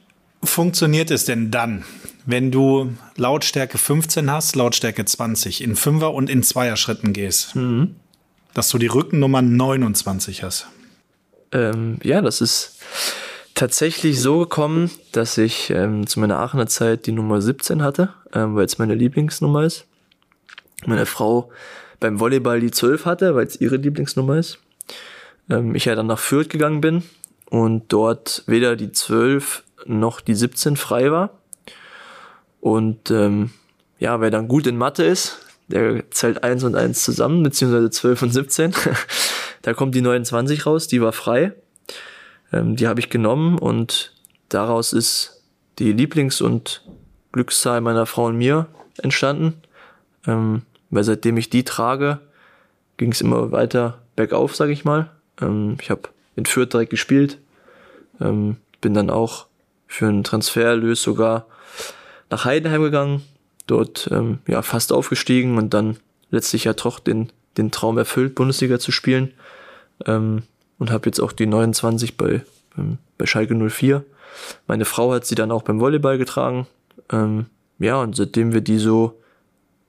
funktioniert es denn dann, wenn du Lautstärke 15 hast, Lautstärke 20, in Fünfer- und in Zweierschritten gehst? Dass du die Rückennummer 29 hast. Ähm, ja, das ist tatsächlich so gekommen, dass ich ähm, zu meiner Aachener Zeit die Nummer 17 hatte, ähm, weil es meine Lieblingsnummer ist. Meine Frau beim Volleyball die 12 hatte, weil es ihre Lieblingsnummer ist. Ähm, ich ja dann nach Fürth gegangen bin und dort weder die 12 noch die 17 frei war. Und ähm, ja, wer dann gut in Mathe ist, der zählt 1 und 1 zusammen, beziehungsweise 12 und 17. <laughs> da kommt die 29 raus, die war frei. Ähm, die habe ich genommen und daraus ist die Lieblings- und Glückszahl meiner Frau und mir entstanden. Ähm, weil seitdem ich die trage, ging es immer weiter bergauf, sage ich mal. Ähm, ich habe in Fürth direkt gespielt, ähm, bin dann auch für einen Transfererlös sogar nach Heidenheim gegangen, dort ähm, ja fast aufgestiegen und dann letztlich ja doch den, den Traum erfüllt, Bundesliga zu spielen. Ähm, und habe jetzt auch die 29 bei, ähm, bei Schalke 04. Meine Frau hat sie dann auch beim Volleyball getragen. Ähm, ja, und seitdem wir die so,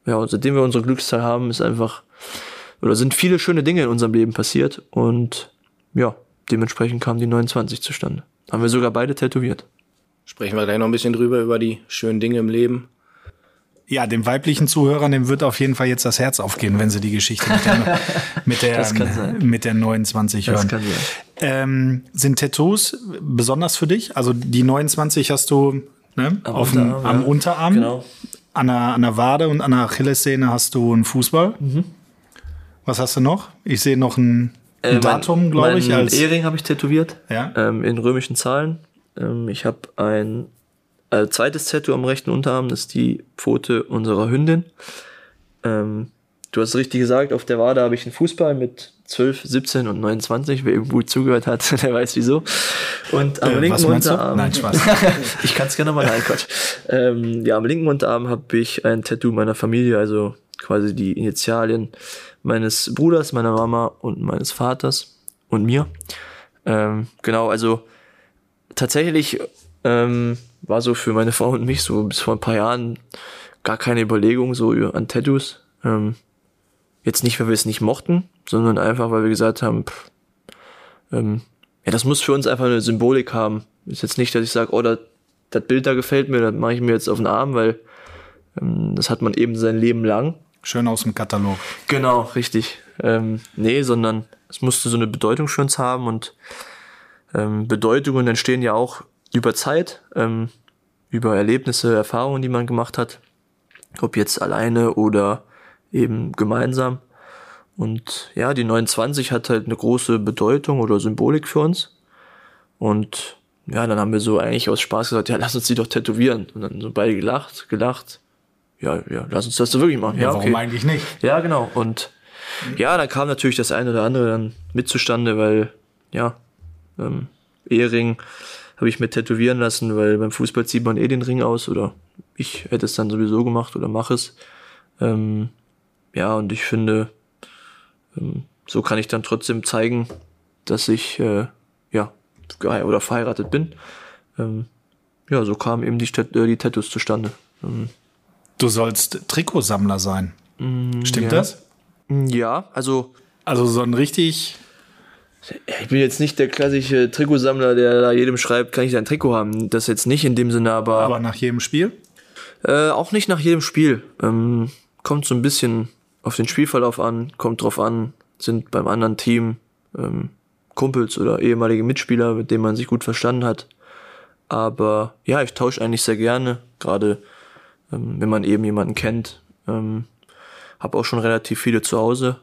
ja, und seitdem wir unsere Glückszahl haben, ist einfach, oder sind viele schöne Dinge in unserem Leben passiert und ja, dementsprechend kam die 29 zustande. Haben wir sogar beide tätowiert. Sprechen wir gleich noch ein bisschen drüber, über die schönen Dinge im Leben. Ja, dem weiblichen Zuhörern, dem wird auf jeden Fall jetzt das Herz aufgehen, wenn sie die Geschichte mit der, mit der, Das kann sein. mit der 29 Das hören. kann sein. Ähm, sind Tattoos besonders für dich? Also die 29 hast du ne, Am auf dem, Unterarm, am ja. Unterarm. Genau. An der, an der Wade und an der Achillessehne hast du einen Fußball. Mhm. Was hast du noch? Ich sehe noch ein Äh, Ein Datum, glaube ich, als- Ehering habe ich tätowiert. Ja. Ähm, in römischen Zahlen. Ähm, ich habe ein äh, zweites Tattoo am rechten Unterarm, das ist die Pfote unserer Hündin. Ähm, du hast richtig gesagt, auf der Wade habe ich einen Fußball mit 12, 17 und 29. Wer gut zugehört hat, <laughs> der weiß wieso. Und am Äh, linken? Unterarm. Nein, Spaß. <laughs> ich kann es gerne mal nein, Quatsch. Ähm, ja, am linken Unterarm habe ich ein Tattoo meiner Familie, also quasi die Initialien meines Bruders, meiner Mama und meines Vaters und mir. Ähm, genau, also tatsächlich ähm, war so für meine Frau und mich so bis vor ein paar Jahren gar keine Überlegung so an Tattoos. Ähm, jetzt nicht, weil wir es nicht mochten, sondern einfach, weil wir gesagt haben, pff, ähm, ja, das muss für uns einfach eine Symbolik haben. Ist jetzt nicht, dass ich sage, oh, das, Bild da gefällt mir, das mache ich mir jetzt auf den Arm, weil ähm, das hat man eben sein Leben lang. Schön aus dem Katalog. Genau, richtig. Ähm, nee, sondern es musste so eine Bedeutung für uns haben und ähm, Bedeutungen entstehen ja auch über Zeit, ähm, über Erlebnisse, Erfahrungen, die man gemacht hat, ob jetzt alleine oder eben gemeinsam. Und ja, die 29 hat halt eine große Bedeutung oder Symbolik für uns. Und ja, dann haben wir so eigentlich aus Spaß gesagt, ja, lass uns die doch tätowieren. Und dann so beide gelacht, gelacht. Ja, ja, lass uns das so wirklich machen. Ja, Warum okay. eigentlich nicht? Ja, genau. Und ja, da kam natürlich das eine oder andere dann mit zustande, weil, ja, ähm, Ehering habe ich mir tätowieren lassen, weil beim Fußball zieht man eh den Ring aus oder ich hätte es dann sowieso gemacht oder mache es. Ähm, ja, und ich finde, ähm, so kann ich dann trotzdem zeigen, dass ich, äh, ja, oder verheiratet bin. Ähm, ja, so kamen eben die, Tat- äh, die Tattoos zustande. Ähm, Du sollst Trikotsammler sein. Stimmt ja. das? ja, also Also so ein richtig. Ich bin jetzt nicht der klassische Trikotsammler, der da jedem schreibt, kann ich dein Trikot haben. Das jetzt nicht in dem Sinne, aber, Aber nach jedem Spiel? äh, auch nicht nach jedem Spiel. Ähm, kommt so ein bisschen auf den Spielverlauf an, kommt drauf an, sind beim anderen Team ähm, Kumpels oder ehemalige Mitspieler, mit denen man sich gut verstanden hat. Aber ja, ich tausche eigentlich sehr gerne, gerade ähm, wenn man eben jemanden kennt. Ähm, habe auch schon relativ viele zu Hause,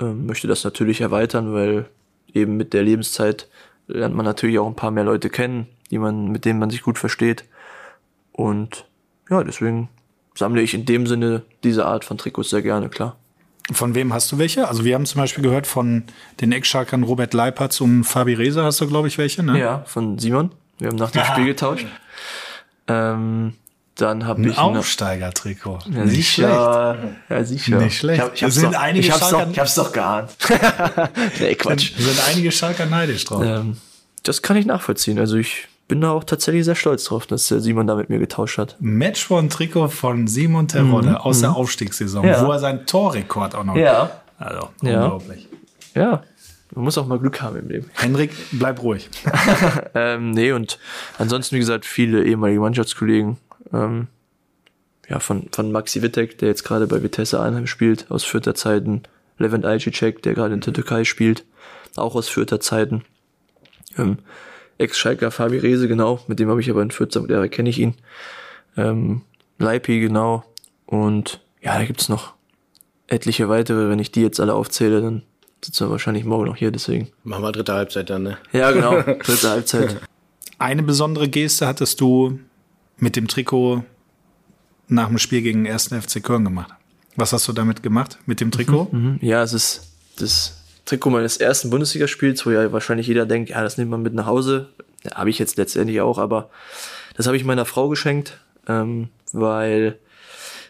ähm, möchte das natürlich erweitern, weil eben mit der Lebenszeit lernt man natürlich auch ein paar mehr Leute kennen, die man, mit denen man sich gut versteht. Und ja, deswegen sammle ich in dem Sinne diese Art von Trikots sehr gerne, klar. Von wem hast du welche? Also wir haben zum Beispiel gehört von den Eckschalkern Robert Leipertz und Fabi Reza hast du, glaube ich, welche, ne? Ja, von Simon. Wir haben nach dem <laughs> Spiel getauscht. Ähm, dann habe Ein ich noch- Aufsteiger-Trikot. Ja, Nicht schlecht. sicher. Ja, sicher. Nicht schlecht. Ich, hab, ich, hab's sind doch, einige ich, hab's doch, Schalker- ich hab's doch geahnt. <laughs> nee, Quatsch. Da sind einige Schalker neidisch drauf. Ähm, das kann ich nachvollziehen. Also ich bin da auch tatsächlich sehr stolz drauf, dass der Simon da mit mir getauscht hat. Matchborn-Trikot von Simon Terodde aus der Aufstiegssaison, Mhm. Ja. wo er seinen Torrekord auch noch. Ja. Also, Ja. unglaublich. Ja. Man muss auch mal Glück haben im Leben. Henrik, bleib ruhig. <laughs> Ähm, nee, und ansonsten, wie gesagt, viele ehemalige Mannschaftskollegen. Ähm, ja, von, von Maxi Wittek, der jetzt gerade bei Vitesse Einheim spielt, aus Fürther Zeiten. Levent Ajicek, der gerade in der Türkei spielt, auch aus Fürther Zeiten. Ähm, Ex-Schalker Fabi Rehse, genau, mit dem habe ich aber in Fürth, daher kenne ich ihn. Ähm, Leipi, genau. Und ja, da gibt's noch etliche weitere. Wenn ich die jetzt alle aufzähle, dann sitzen wir wahrscheinlich morgen noch hier, deswegen. Machen wir dritte Halbzeit dann, ne? Ja, genau. <laughs> Dritte Halbzeit. Eine besondere Geste hattest du mit dem Trikot nach dem Spiel gegen den 1. FC Köln gemacht. Was hast du damit gemacht mit dem Trikot? Mhm. Ja, es ist das Trikot meines ersten Bundesligaspiels, wo ja wahrscheinlich jeder denkt, ja, das nimmt man mit nach Hause. Ja, habe ich jetzt letztendlich auch, aber das habe ich meiner Frau geschenkt, ähm, weil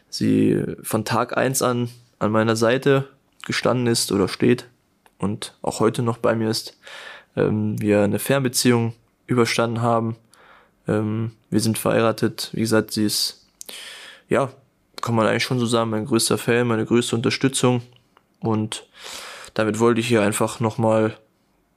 sie von Tag eins an an meiner Seite gestanden ist oder steht und auch heute noch bei mir ist. Ähm, wir eine Fernbeziehung überstanden haben. Ähm, wir sind verheiratet. Wie gesagt, sie ist, ja, kann man eigentlich schon so sagen, mein größter Fan, meine größte Unterstützung. Und damit wollte ich hier einfach nochmal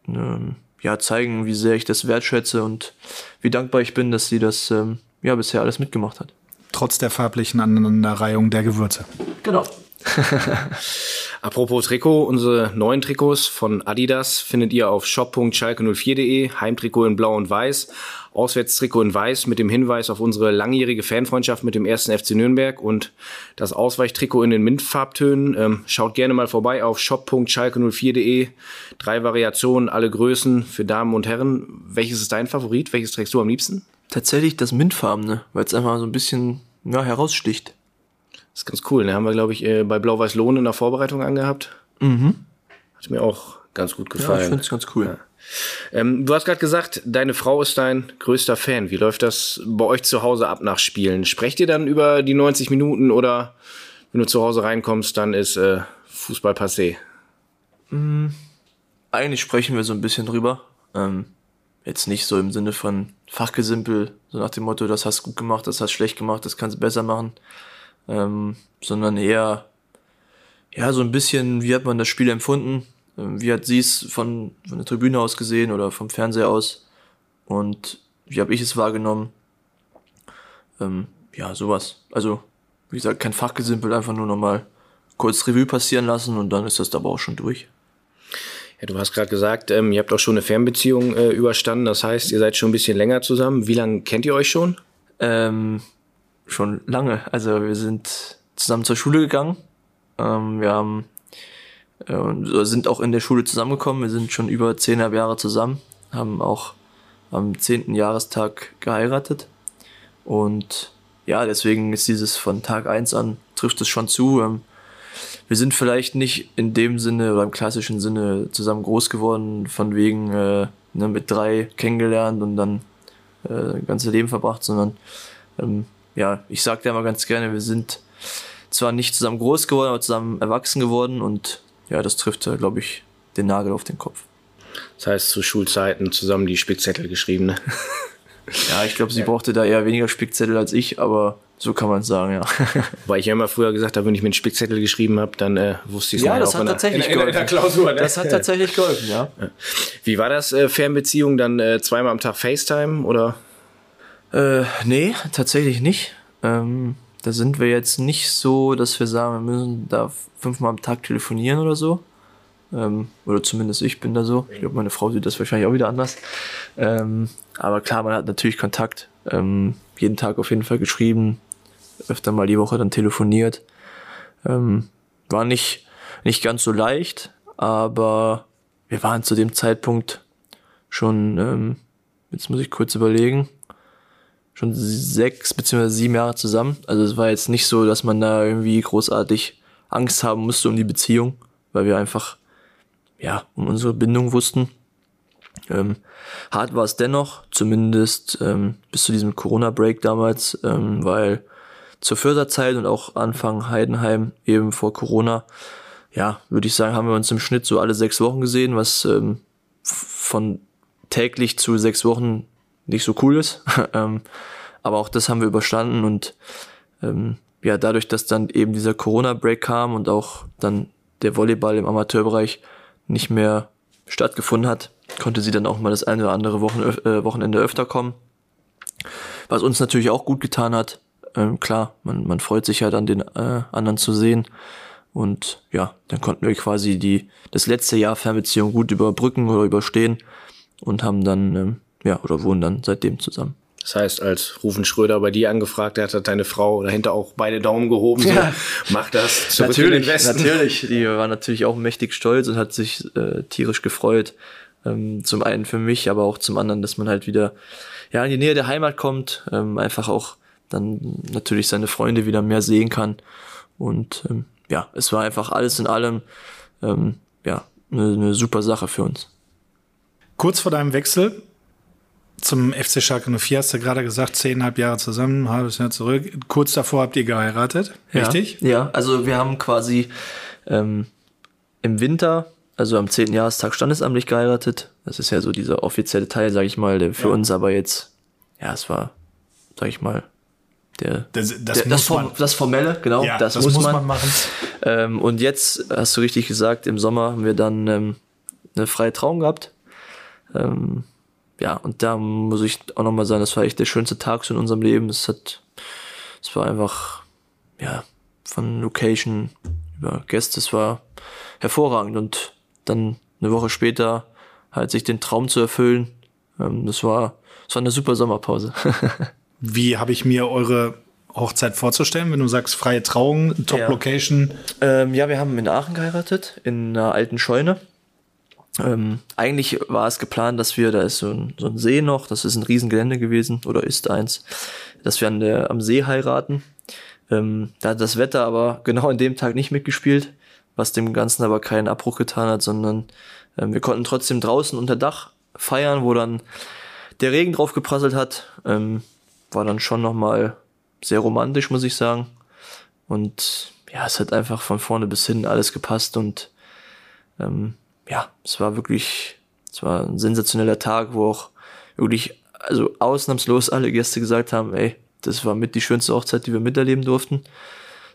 ähm, ja, zeigen, wie sehr ich das wertschätze und wie dankbar ich bin, dass sie das ähm, ja bisher alles mitgemacht hat. Trotz der farblichen Aneinanderreihung der Gewürze. Genau. <laughs> Apropos Trikot, unsere neuen Trikots von Adidas findet ihr auf shop.schalke04.de, Heimtrikot in blau und weiß, Auswärtstrikot in weiß mit dem Hinweis auf unsere langjährige Fanfreundschaft mit dem ersten FC Nürnberg und das Ausweichtrikot in den Mintfarbtönen. Ähm, schaut gerne mal vorbei auf shop.schalke04.de. Drei Variationen, alle Größen für Damen und Herren. Welches ist dein Favorit? Welches trägst du am liebsten? Tatsächlich das Mintfarbene, weil es einfach so ein bisschen ja, heraussticht. Das ist ganz cool. Ne? Haben wir, glaube ich, äh, bei Blau-Weiß Lohn in der Vorbereitung angehabt. Mhm. Hat mir auch ganz gut gefallen. Ja, ich finde es ganz cool. Ja. Ähm, du hast gerade gesagt, deine Frau ist dein größter Fan. Wie läuft das bei euch zu Hause ab nach Spielen? Sprecht ihr dann über die 90 Minuten oder wenn du zu Hause reinkommst, dann ist äh, Fußball passé? Mhm. Eigentlich sprechen wir so ein bisschen drüber. Ähm, jetzt nicht so im Sinne von Fachgesimpel, so nach dem Motto, das hast du gut gemacht, das hast du schlecht gemacht, das kannst du besser machen, ähm, sondern eher, ja, so ein bisschen, wie hat man das Spiel empfunden, ähm, wie hat sie es von, von der Tribüne aus gesehen oder vom Fernseher aus und wie habe ich es wahrgenommen. Ähm, ja, sowas. Also, wie gesagt, kein Fachgesimpel, einfach nur nochmal kurz Revue passieren lassen und dann ist das aber auch schon durch. Ja, du hast gerade gesagt, ähm, ihr habt auch schon eine Fernbeziehung äh, überstanden. Das heißt, ihr seid schon ein bisschen länger zusammen. Wie lange kennt ihr euch schon? Ähm, schon lange. Also wir sind zusammen zur Schule gegangen. Ähm, wir haben äh, sind auch in der Schule zusammengekommen. Wir sind schon über zehnhalb Jahre zusammen, haben auch am zehnten Jahrestag geheiratet. Und ja, deswegen ist dieses von Tag eins an, trifft es schon zu. Ähm, wir sind vielleicht nicht in dem Sinne oder im klassischen Sinne zusammen groß geworden, von wegen äh, ne, mit drei kennengelernt und dann äh, ganze Leben verbracht, sondern ähm, ja, ich sage ja mal ganz gerne, wir sind zwar nicht zusammen groß geworden, aber zusammen erwachsen geworden und ja, das trifft, äh, glaube ich, den Nagel auf den Kopf. Das heißt, zu Schulzeiten zusammen die Spickzettel geschrieben, ne? <laughs> Ja, ich glaube, sie ja. brauchte da eher weniger Spickzettel als ich, aber so kann man es sagen, ja. <laughs> Weil ich ja immer früher gesagt habe, wenn ich mir einen Spickzettel geschrieben habe, dann äh, wusste ich es ja, das hat tatsächlich geholfen. In der Klausur, ne? Das hat tatsächlich geholfen, ja. Wie war das äh, Fernbeziehung dann äh, zweimal am Tag FaceTime oder? Äh, nee, tatsächlich nicht. Ähm, da sind wir jetzt nicht so, dass wir sagen, wir müssen da fünfmal am Tag telefonieren oder so. Ähm, oder zumindest ich bin da so. Ich glaube, meine Frau sieht das wahrscheinlich auch wieder anders. Ähm, aber klar, man hat natürlich Kontakt. Ähm, jeden Tag auf jeden Fall geschrieben. Öfter mal die Woche dann telefoniert. Ähm, war nicht, nicht ganz so leicht, aber wir waren zu dem Zeitpunkt schon, ähm, jetzt muss ich kurz überlegen, schon sechs beziehungsweise sieben Jahre zusammen. Also es war jetzt nicht so, dass man da irgendwie großartig Angst haben musste um die Beziehung, weil wir einfach ja um unsere Bindung wussten. Ähm, hart war es dennoch, zumindest ähm, bis zu diesem Corona-Break damals, ähm, weil zur Förderzeit und auch Anfang Heidenheim eben vor Corona, ja, würde ich sagen, haben wir uns im Schnitt so alle sechs Wochen gesehen, was ähm, von täglich zu sechs Wochen nicht so cool ist. <laughs> ähm, aber auch das haben wir überstanden und ähm, ja, dadurch, dass dann eben dieser Corona-Break kam und auch dann der Volleyball im Amateurbereich nicht mehr stattgefunden hat, konnte sie dann auch mal das eine oder andere Wochen, äh, Wochenende öfter kommen. Was uns natürlich auch gut getan hat. Ähm, klar, man, man freut sich ja dann den äh, anderen zu sehen. Und ja, dann konnten wir quasi die, das letzte Jahr Fernbeziehung gut überbrücken oder überstehen und haben dann ähm, ja, oder wohnen dann seitdem zusammen. Das heißt, als Rufen Schröder bei dir angefragt hat, hat deine Frau dahinter auch beide Daumen gehoben. So, ja. Mach das. Zurück natürlich, in den Westen. natürlich. Die war natürlich auch mächtig stolz und hat sich äh, tierisch gefreut. Ähm, zum einen für mich, aber auch zum anderen, dass man halt wieder ja in die Nähe der Heimat kommt, ähm, einfach auch dann natürlich seine Freunde wieder mehr sehen kann. Und ähm, ja, es war einfach alles in allem ähm, ja eine, eine super Sache für uns. Kurz vor deinem Wechsel zum FC Schalke 04 hast du gerade gesagt, zehnhalb Jahre zusammen, ein halbes Jahr zurück. Kurz davor habt ihr geheiratet, ja, richtig? Ja, also wir haben quasi ähm, im Winter, also am zehnten Jahrestag standesamtlich geheiratet. Das ist ja so dieser offizielle Teil, sag ich mal, der für ja. uns aber jetzt, ja, es war, sag ich mal, der, das, das, der, das, Form, das, Formelle, genau, ja, das, muss, muss, man, man machen. Ähm, und jetzt hast du richtig gesagt, im Sommer haben wir dann ähm, eine freie Traum gehabt. Ähm, ja, und da muss ich auch nochmal sagen, das war echt der schönste Tag so in unserem Leben. Es hat, es war einfach, ja, von Location über Gäste. Es war hervorragend und dann eine Woche später halt sich den Traum zu erfüllen. Ähm, das war, das war eine super Sommerpause. <laughs> Wie habe ich mir eure Hochzeit vorzustellen, wenn du sagst freie Trauung, Top Ja. Location? Ähm, ja, wir haben in Aachen geheiratet, in einer alten Scheune. Ähm, eigentlich war es geplant, dass wir, da ist so ein, so ein See noch, das ist ein Riesengelände gewesen, oder ist eins, dass wir an der, am See heiraten. Ähm, da hat das Wetter aber genau an dem Tag nicht mitgespielt, was dem Ganzen aber keinen Abbruch getan hat, sondern ähm, wir konnten trotzdem draußen unter Dach feiern, wo dann der Regen drauf geprasselt hat. Ähm, war dann schon nochmal sehr romantisch, muss ich sagen. Und ja, es hat einfach von vorne bis hin alles gepasst und ähm, ja, es war wirklich, es war ein sensationeller Tag, wo auch wirklich, also ausnahmslos alle Gäste gesagt haben, ey, das war mit die schönste Hochzeit, die wir miterleben durften.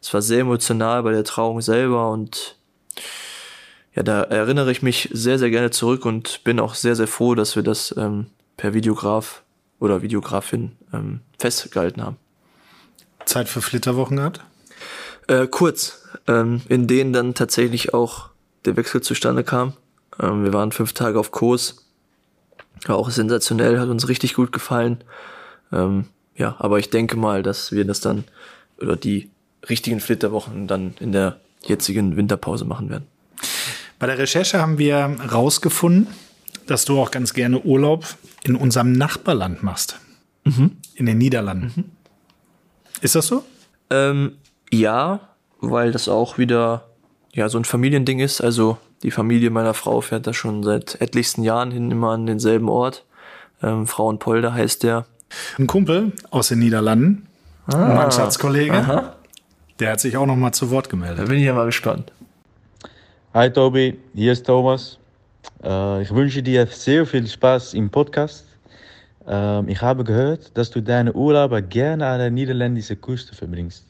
Es war sehr emotional bei der Trauung selber und ja, da erinnere ich mich sehr, sehr gerne zurück und bin auch sehr, sehr froh, dass wir das ähm, per Videograf oder Videografin ähm, festgehalten haben. Zeit für Flitterwochen gehabt? Äh, kurz, ähm, in denen dann tatsächlich auch der Wechsel zustande kam. Ähm, wir waren fünf Tage auf Kurs. War auch sensationell, hat uns richtig gut gefallen. Ähm, ja, aber ich denke mal, dass wir das dann oder die richtigen Flitterwochen dann in der jetzigen Winterpause machen werden. Bei der Recherche haben wir rausgefunden, dass du auch ganz gerne Urlaub in unserem Nachbarland machst. In den Niederlanden. Ist das so? Ähm, ja, weil das auch wieder ja so ein Familiending ist. Also die Familie meiner Frau fährt da schon seit etlichsten Jahren hin immer an denselben Ort. Ähm, Frauenpolder heißt der. Ein Kumpel aus den Niederlanden, Ah. mein Schatzkollege, der hat sich auch noch mal zu Wort gemeldet. Da bin ich ja mal gespannt. Hi Toby, hier ist Thomas. Äh, ich wünsche dir sehr viel Spaß im Podcast. Ähm, ich habe gehört, dass du deine Urlaube gerne an der niederländischen Küste verbringst.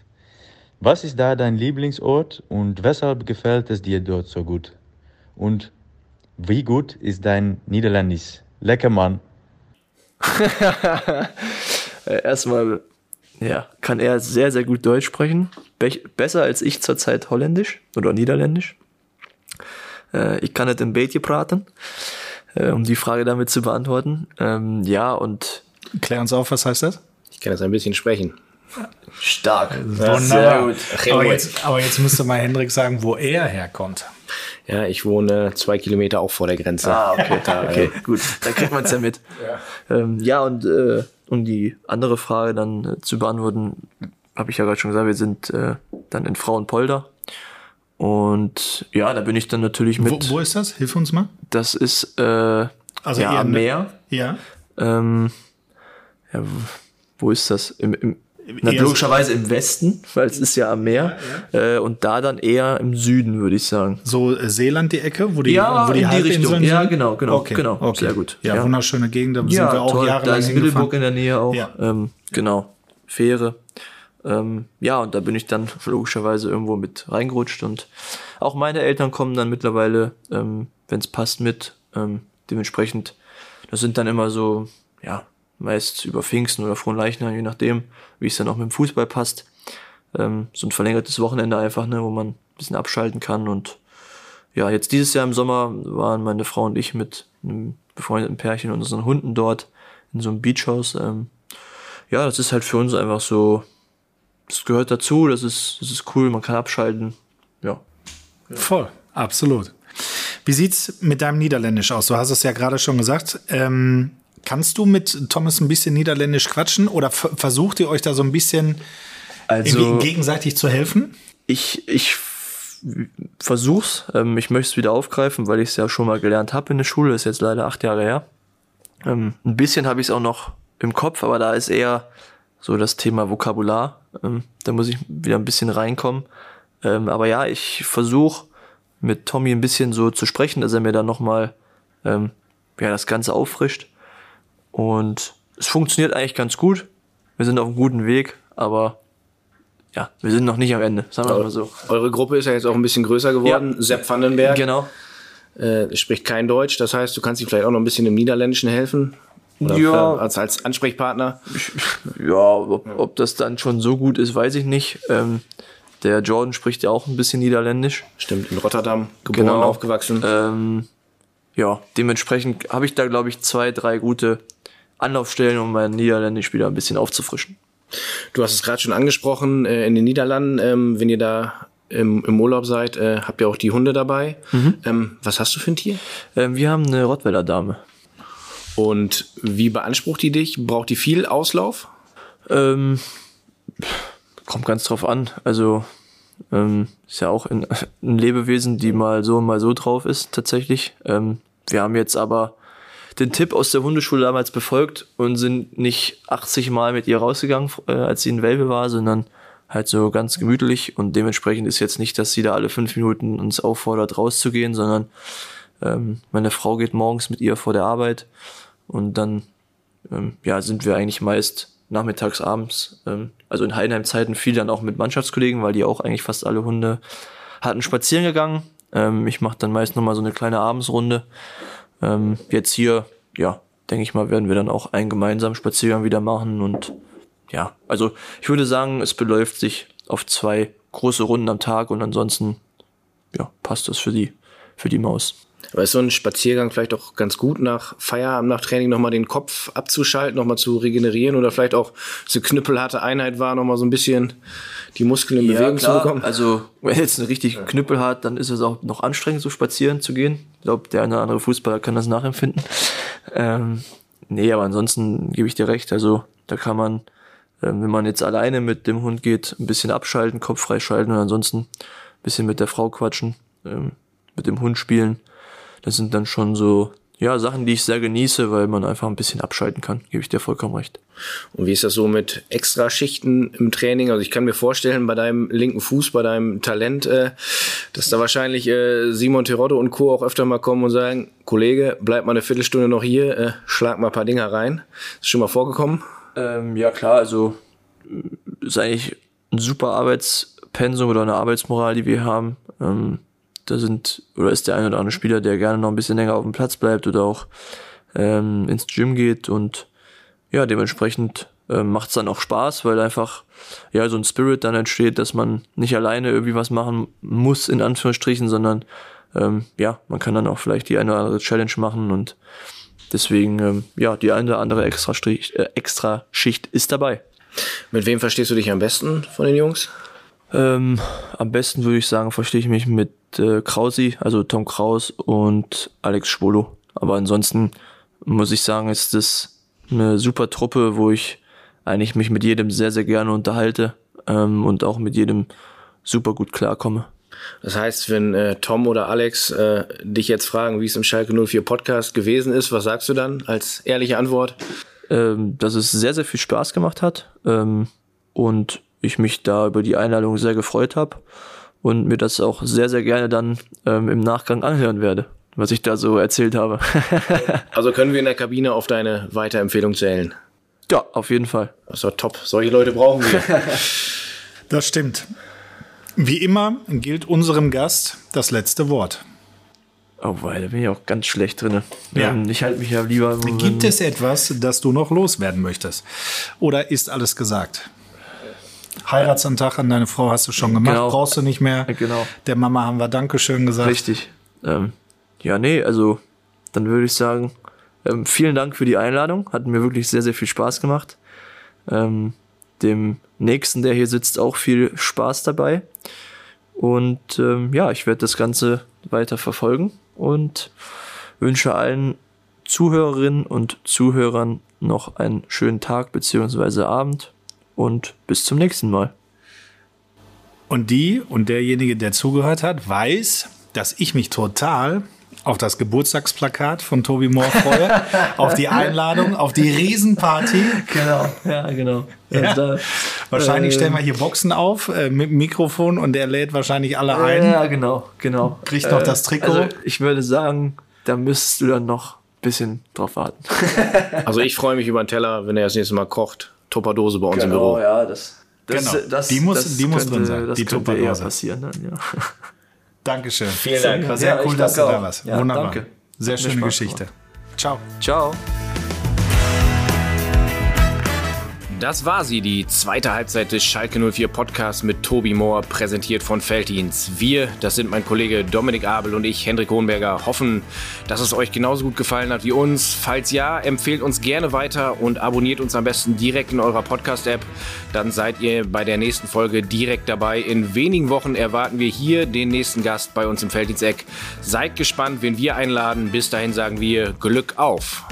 Was ist da dein Lieblingsort und weshalb gefällt es dir dort so gut? Und wie gut ist dein Niederländisch? Lecker Mann. <laughs> Erstmal, ja, kann er sehr, sehr gut Deutsch sprechen. Be besser als ich zurzeit Holländisch oder Niederländisch. Äh, ich kann nicht ein beetje praten, äh, um die Frage damit zu beantworten. Ähm, ja, und Klär uns auf, was heißt das? Ich kann jetzt ein bisschen sprechen. stark. Wunderbar. gut. Aber jetzt, aber jetzt müsste mal Hendrik sagen, wo er herkommt. Ja, ich wohne zwei Kilometer auch vor der Grenze. Ah, okay, <laughs> okay, gut. Dann kriegt man es ja mit. <laughs> Ja, ähm, ja und äh, um die andere Frage dann äh, zu beantworten, habe ich ja gerade schon gesagt, wir sind äh, dann in Frauenpolder. Und ja, da bin ich dann natürlich Wo, mit. wo ist das? Hilf uns mal. Das ist äh, Also ja, eher am Meer. Ja. Ähm, ja, wo- wo ist das? Im, im, na, so- logischerweise im Westen, weil es ist ja am Meer. Äh, und da dann eher im Süden, würde ich sagen. So äh, Seeland die Ecke, wo die, Ja, wo die in die Richtung. sind? Ja, genau, genau, Okay, genau. Okay. Sehr gut. Ja, Ja. wunderschöne Gegend, da sind wir auch toll. Da jahrelang ist hingefahren. Wilhelburg in der Nähe auch. Ja. Ähm, genau. Fähre. Ähm, ja, und da bin ich dann logischerweise irgendwo mit reingerutscht und auch meine Eltern kommen dann mittlerweile, ähm, wenn es passt, mit. Ähm, dementsprechend, das sind dann immer so, ja, meist über Pfingsten oder Fronleichnam, je nachdem, wie es dann auch mit dem Fußball passt. Ähm, so ein verlängertes Wochenende einfach, ne, wo man ein bisschen abschalten kann und ja, jetzt dieses Jahr im Sommer waren meine Frau und ich mit einem befreundeten Pärchen und unseren Hunden dort in so einem Beachhaus. Ähm, ja, das ist halt für uns einfach so, das gehört dazu, das ist, das ist cool, man kann abschalten. Ja. Voll, absolut. Wie sieht's mit deinem Niederländisch aus? Du hast es ja gerade schon gesagt. Ähm, kannst du mit Thomas ein bisschen Niederländisch quatschen oder ver- versucht ihr euch da so ein bisschen Also gegenseitig zu helfen? ich, ich versuch's, ähm, ich möchte es wieder aufgreifen, weil ich es ja schon mal gelernt habe in der Schule, ist jetzt leider acht Jahre her. Ähm, ein bisschen habe ich es auch noch im Kopf, aber da ist eher so das Thema Vokabular. Ähm, da muss ich wieder ein bisschen reinkommen. Ähm, aber ja, ich versuche mit Tommy ein bisschen so zu sprechen, dass er mir dann nochmal ähm, ja, das Ganze auffrischt. Und es funktioniert eigentlich ganz gut. Wir sind auf einem guten Weg, aber ja, wir sind noch nicht am Ende, sagen wir mal so. Eure Gruppe ist ja jetzt auch ein bisschen größer geworden. Ja. Sepp Vandenberg Genau. äh, spricht kein Deutsch. Das heißt, du kannst ihm vielleicht auch noch ein bisschen im Niederländischen helfen. Oder Ja. als, als Ansprechpartner. <laughs> Ja, ob, ob das dann schon so gut ist, weiß ich nicht. Ähm, Der Jordan spricht ja auch ein bisschen Niederländisch. Stimmt, in Rotterdam geboren, Genau. aufgewachsen. Ähm, ja, dementsprechend habe ich da, glaube ich, zwei, drei gute Anlaufstellen, um mein Niederländisch wieder ein bisschen aufzufrischen. Du hast es gerade schon angesprochen, äh, in den Niederlanden, ähm, wenn ihr da im, im Urlaub seid, äh, habt ihr auch die Hunde dabei. Ähm, was hast du für ein Tier? Ähm, wir haben eine Rottweiler Dame. Und wie beansprucht die dich? Braucht die viel Auslauf? Ähm, kommt ganz drauf an. Also ähm, ist ja auch ein, <laughs> ein Lebewesen, die mal so mal so drauf ist tatsächlich. Ähm, wir haben jetzt aber den Tipp aus der Hundeschule damals befolgt und sind nicht 80 Mal mit ihr rausgegangen, äh, als sie in Welpe war, sondern halt so ganz gemütlich und dementsprechend ist jetzt nicht, dass sie da alle fünf Minuten uns auffordert, rauszugehen, sondern ähm, meine Frau geht morgens mit ihr vor der Arbeit und dann ähm, ja, sind wir eigentlich meist nachmittags, abends, ähm, also in Heidenheim-Zeiten viel dann auch mit Mannschaftskollegen, weil die auch eigentlich fast alle Hunde hatten spazieren gegangen. Ähm, ich mache dann meist nochmal so eine kleine Abendsrunde. Ähm, jetzt hier, ja, denke ich mal, werden wir dann auch einen gemeinsamen Spaziergang wieder machen und ja, also ich würde sagen, es beläuft sich auf zwei große Runden am Tag und ansonsten, ja, passt das für die, für die Maus. Aber ist so ein Spaziergang vielleicht auch ganz gut nach Feierabend, nach Training nochmal den Kopf abzuschalten, nochmal zu regenerieren oder vielleicht auch so knüppelharte Einheit war, nochmal so ein bisschen die Muskeln in Bewegung zu bekommen? Also, wenn jetzt eine richtig Knüppel hat, dann ist es auch noch anstrengend, so spazieren zu gehen. Ich glaube, der eine oder andere Fußballer kann das nachempfinden. Ähm, nee, aber ansonsten gebe ich dir recht. Also, da kann man, ähm, wenn man jetzt alleine mit dem Hund geht, ein bisschen abschalten, Kopf freischalten und ansonsten ein bisschen mit der Frau quatschen, ähm, mit dem Hund spielen. Das sind dann schon so, ja, Sachen, die ich sehr genieße, weil man einfach ein bisschen abschalten kann. Gebe ich dir vollkommen recht. Und wie ist das so mit Extraschichten im Training? Also ich kann mir vorstellen, bei deinem linken Fuß, bei deinem Talent, äh, dass da wahrscheinlich äh, Simon Terodde und Co. auch öfter mal kommen und sagen, Kollege, bleib mal eine Viertelstunde noch hier, äh, schlag mal ein paar Dinger rein. Ist schon mal vorgekommen? Ähm, ja klar, also äh, ist eigentlich ein super Arbeitspensum oder eine Arbeitsmoral, die wir haben. Ähm, da sind oder ist der ein oder andere Spieler, der gerne noch ein bisschen länger auf dem Platz bleibt oder auch ähm, ins Gym geht und ja dementsprechend macht es dann auch Spaß, weil einfach ja so ein Spirit dann entsteht, dass man nicht alleine irgendwie was machen muss in Anführungsstrichen, sondern ähm, ja man kann dann auch vielleicht die eine oder andere Challenge machen und deswegen ähm, ja die eine oder andere extra, Strich, äh, extra Schicht ist dabei. Mit wem verstehst du dich am besten von den Jungs? Ähm, am besten würde ich sagen, verstehe ich mich mit äh, Krausi, also Tom Kraus und Alex Schwolo. Aber ansonsten muss ich sagen, ist das eine super Truppe, wo ich eigentlich mich mit jedem sehr, sehr gerne unterhalte ähm, und auch mit jedem super gut klarkomme. Das heißt, wenn äh, Tom oder Alex äh, dich jetzt fragen, wie es im Schalke 04 Podcast gewesen ist, was sagst du dann als ehrliche Antwort? ähm, dass es sehr, sehr viel Spaß gemacht hat ähm, und ich mich da über die Einladung sehr gefreut habe und mir das auch sehr, sehr gerne dann ähm, im Nachgang anhören werde, was ich da so erzählt habe. <laughs> Also können wir in der Kabine auf deine Weiterempfehlung zählen. ja, auf jeden Fall. Das ist doch top. Solche Leute brauchen wir. <laughs> Das stimmt. Wie immer gilt unserem Gast das letzte Wort. Oh, weil da bin ich auch ganz schlecht drin. Ja. Ähm, ich halte mich ja lieber. Gibt es etwas, das du noch loswerden möchtest? Oder ist alles gesagt? Heiratsantrag an deine Frau hast du schon gemacht, Genau. brauchst du nicht mehr. Genau. Der Mama haben wir Dankeschön gesagt. Richtig. Ähm, ja, nee, also dann würde ich sagen, ähm, vielen Dank für die Einladung. Hat mir wirklich sehr, sehr viel Spaß gemacht. Ähm, dem nächsten, der hier sitzt, auch viel Spaß dabei. Und ähm, ja, ich werde das Ganze weiter verfolgen und wünsche allen Zuhörerinnen und Zuhörern noch einen schönen Tag beziehungsweise Abend und bis zum nächsten Mal. Und die und derjenige, der zugehört hat, weiß, dass ich mich total auf das Geburtstagsplakat von Tobi Moore freue, <laughs> auf die Einladung, auf die Riesenparty. Genau, ja, genau. Ja. Da, Wahrscheinlich äh, stellen wir hier Boxen auf äh, mit dem Mikrofon und der lädt wahrscheinlich alle ein. Ja, genau, genau. Kriegt noch das Trikot. Also ich würde sagen, da müsstest du dann noch ein bisschen drauf warten. <laughs> Also ich freue mich über einen Teller, wenn er das nächste Mal kocht. Tupperdose bei uns im Büro. ja, das, das, Genau. das Die muss- das die muss könnte, drin sein, Das die könnte eher passieren dann, ja. <laughs> Dankeschön. Vielen Dank. War sehr Ja, cool, dass du da warst. Ja, Wunderbar. danke. Sehr schöne Geschichte. gemacht. Ciao. Ciao. Das war sie, die zweite Halbzeit des Schalke 04 Podcasts mit Tobi Mohr, präsentiert von Felddienst. Wir, das sind mein Kollege Dominik Abel und ich, Hendrik Hohenberger, hoffen, dass es euch genauso gut gefallen hat wie uns. Falls ja, empfehlt uns gerne weiter und abonniert uns am besten direkt in eurer Podcast-App. Dann seid ihr bei der nächsten Folge direkt dabei. In wenigen Wochen erwarten wir hier den nächsten Gast bei uns im Felddienst-Eck. Seid gespannt, wen wir einladen. Bis dahin sagen wir Glück auf.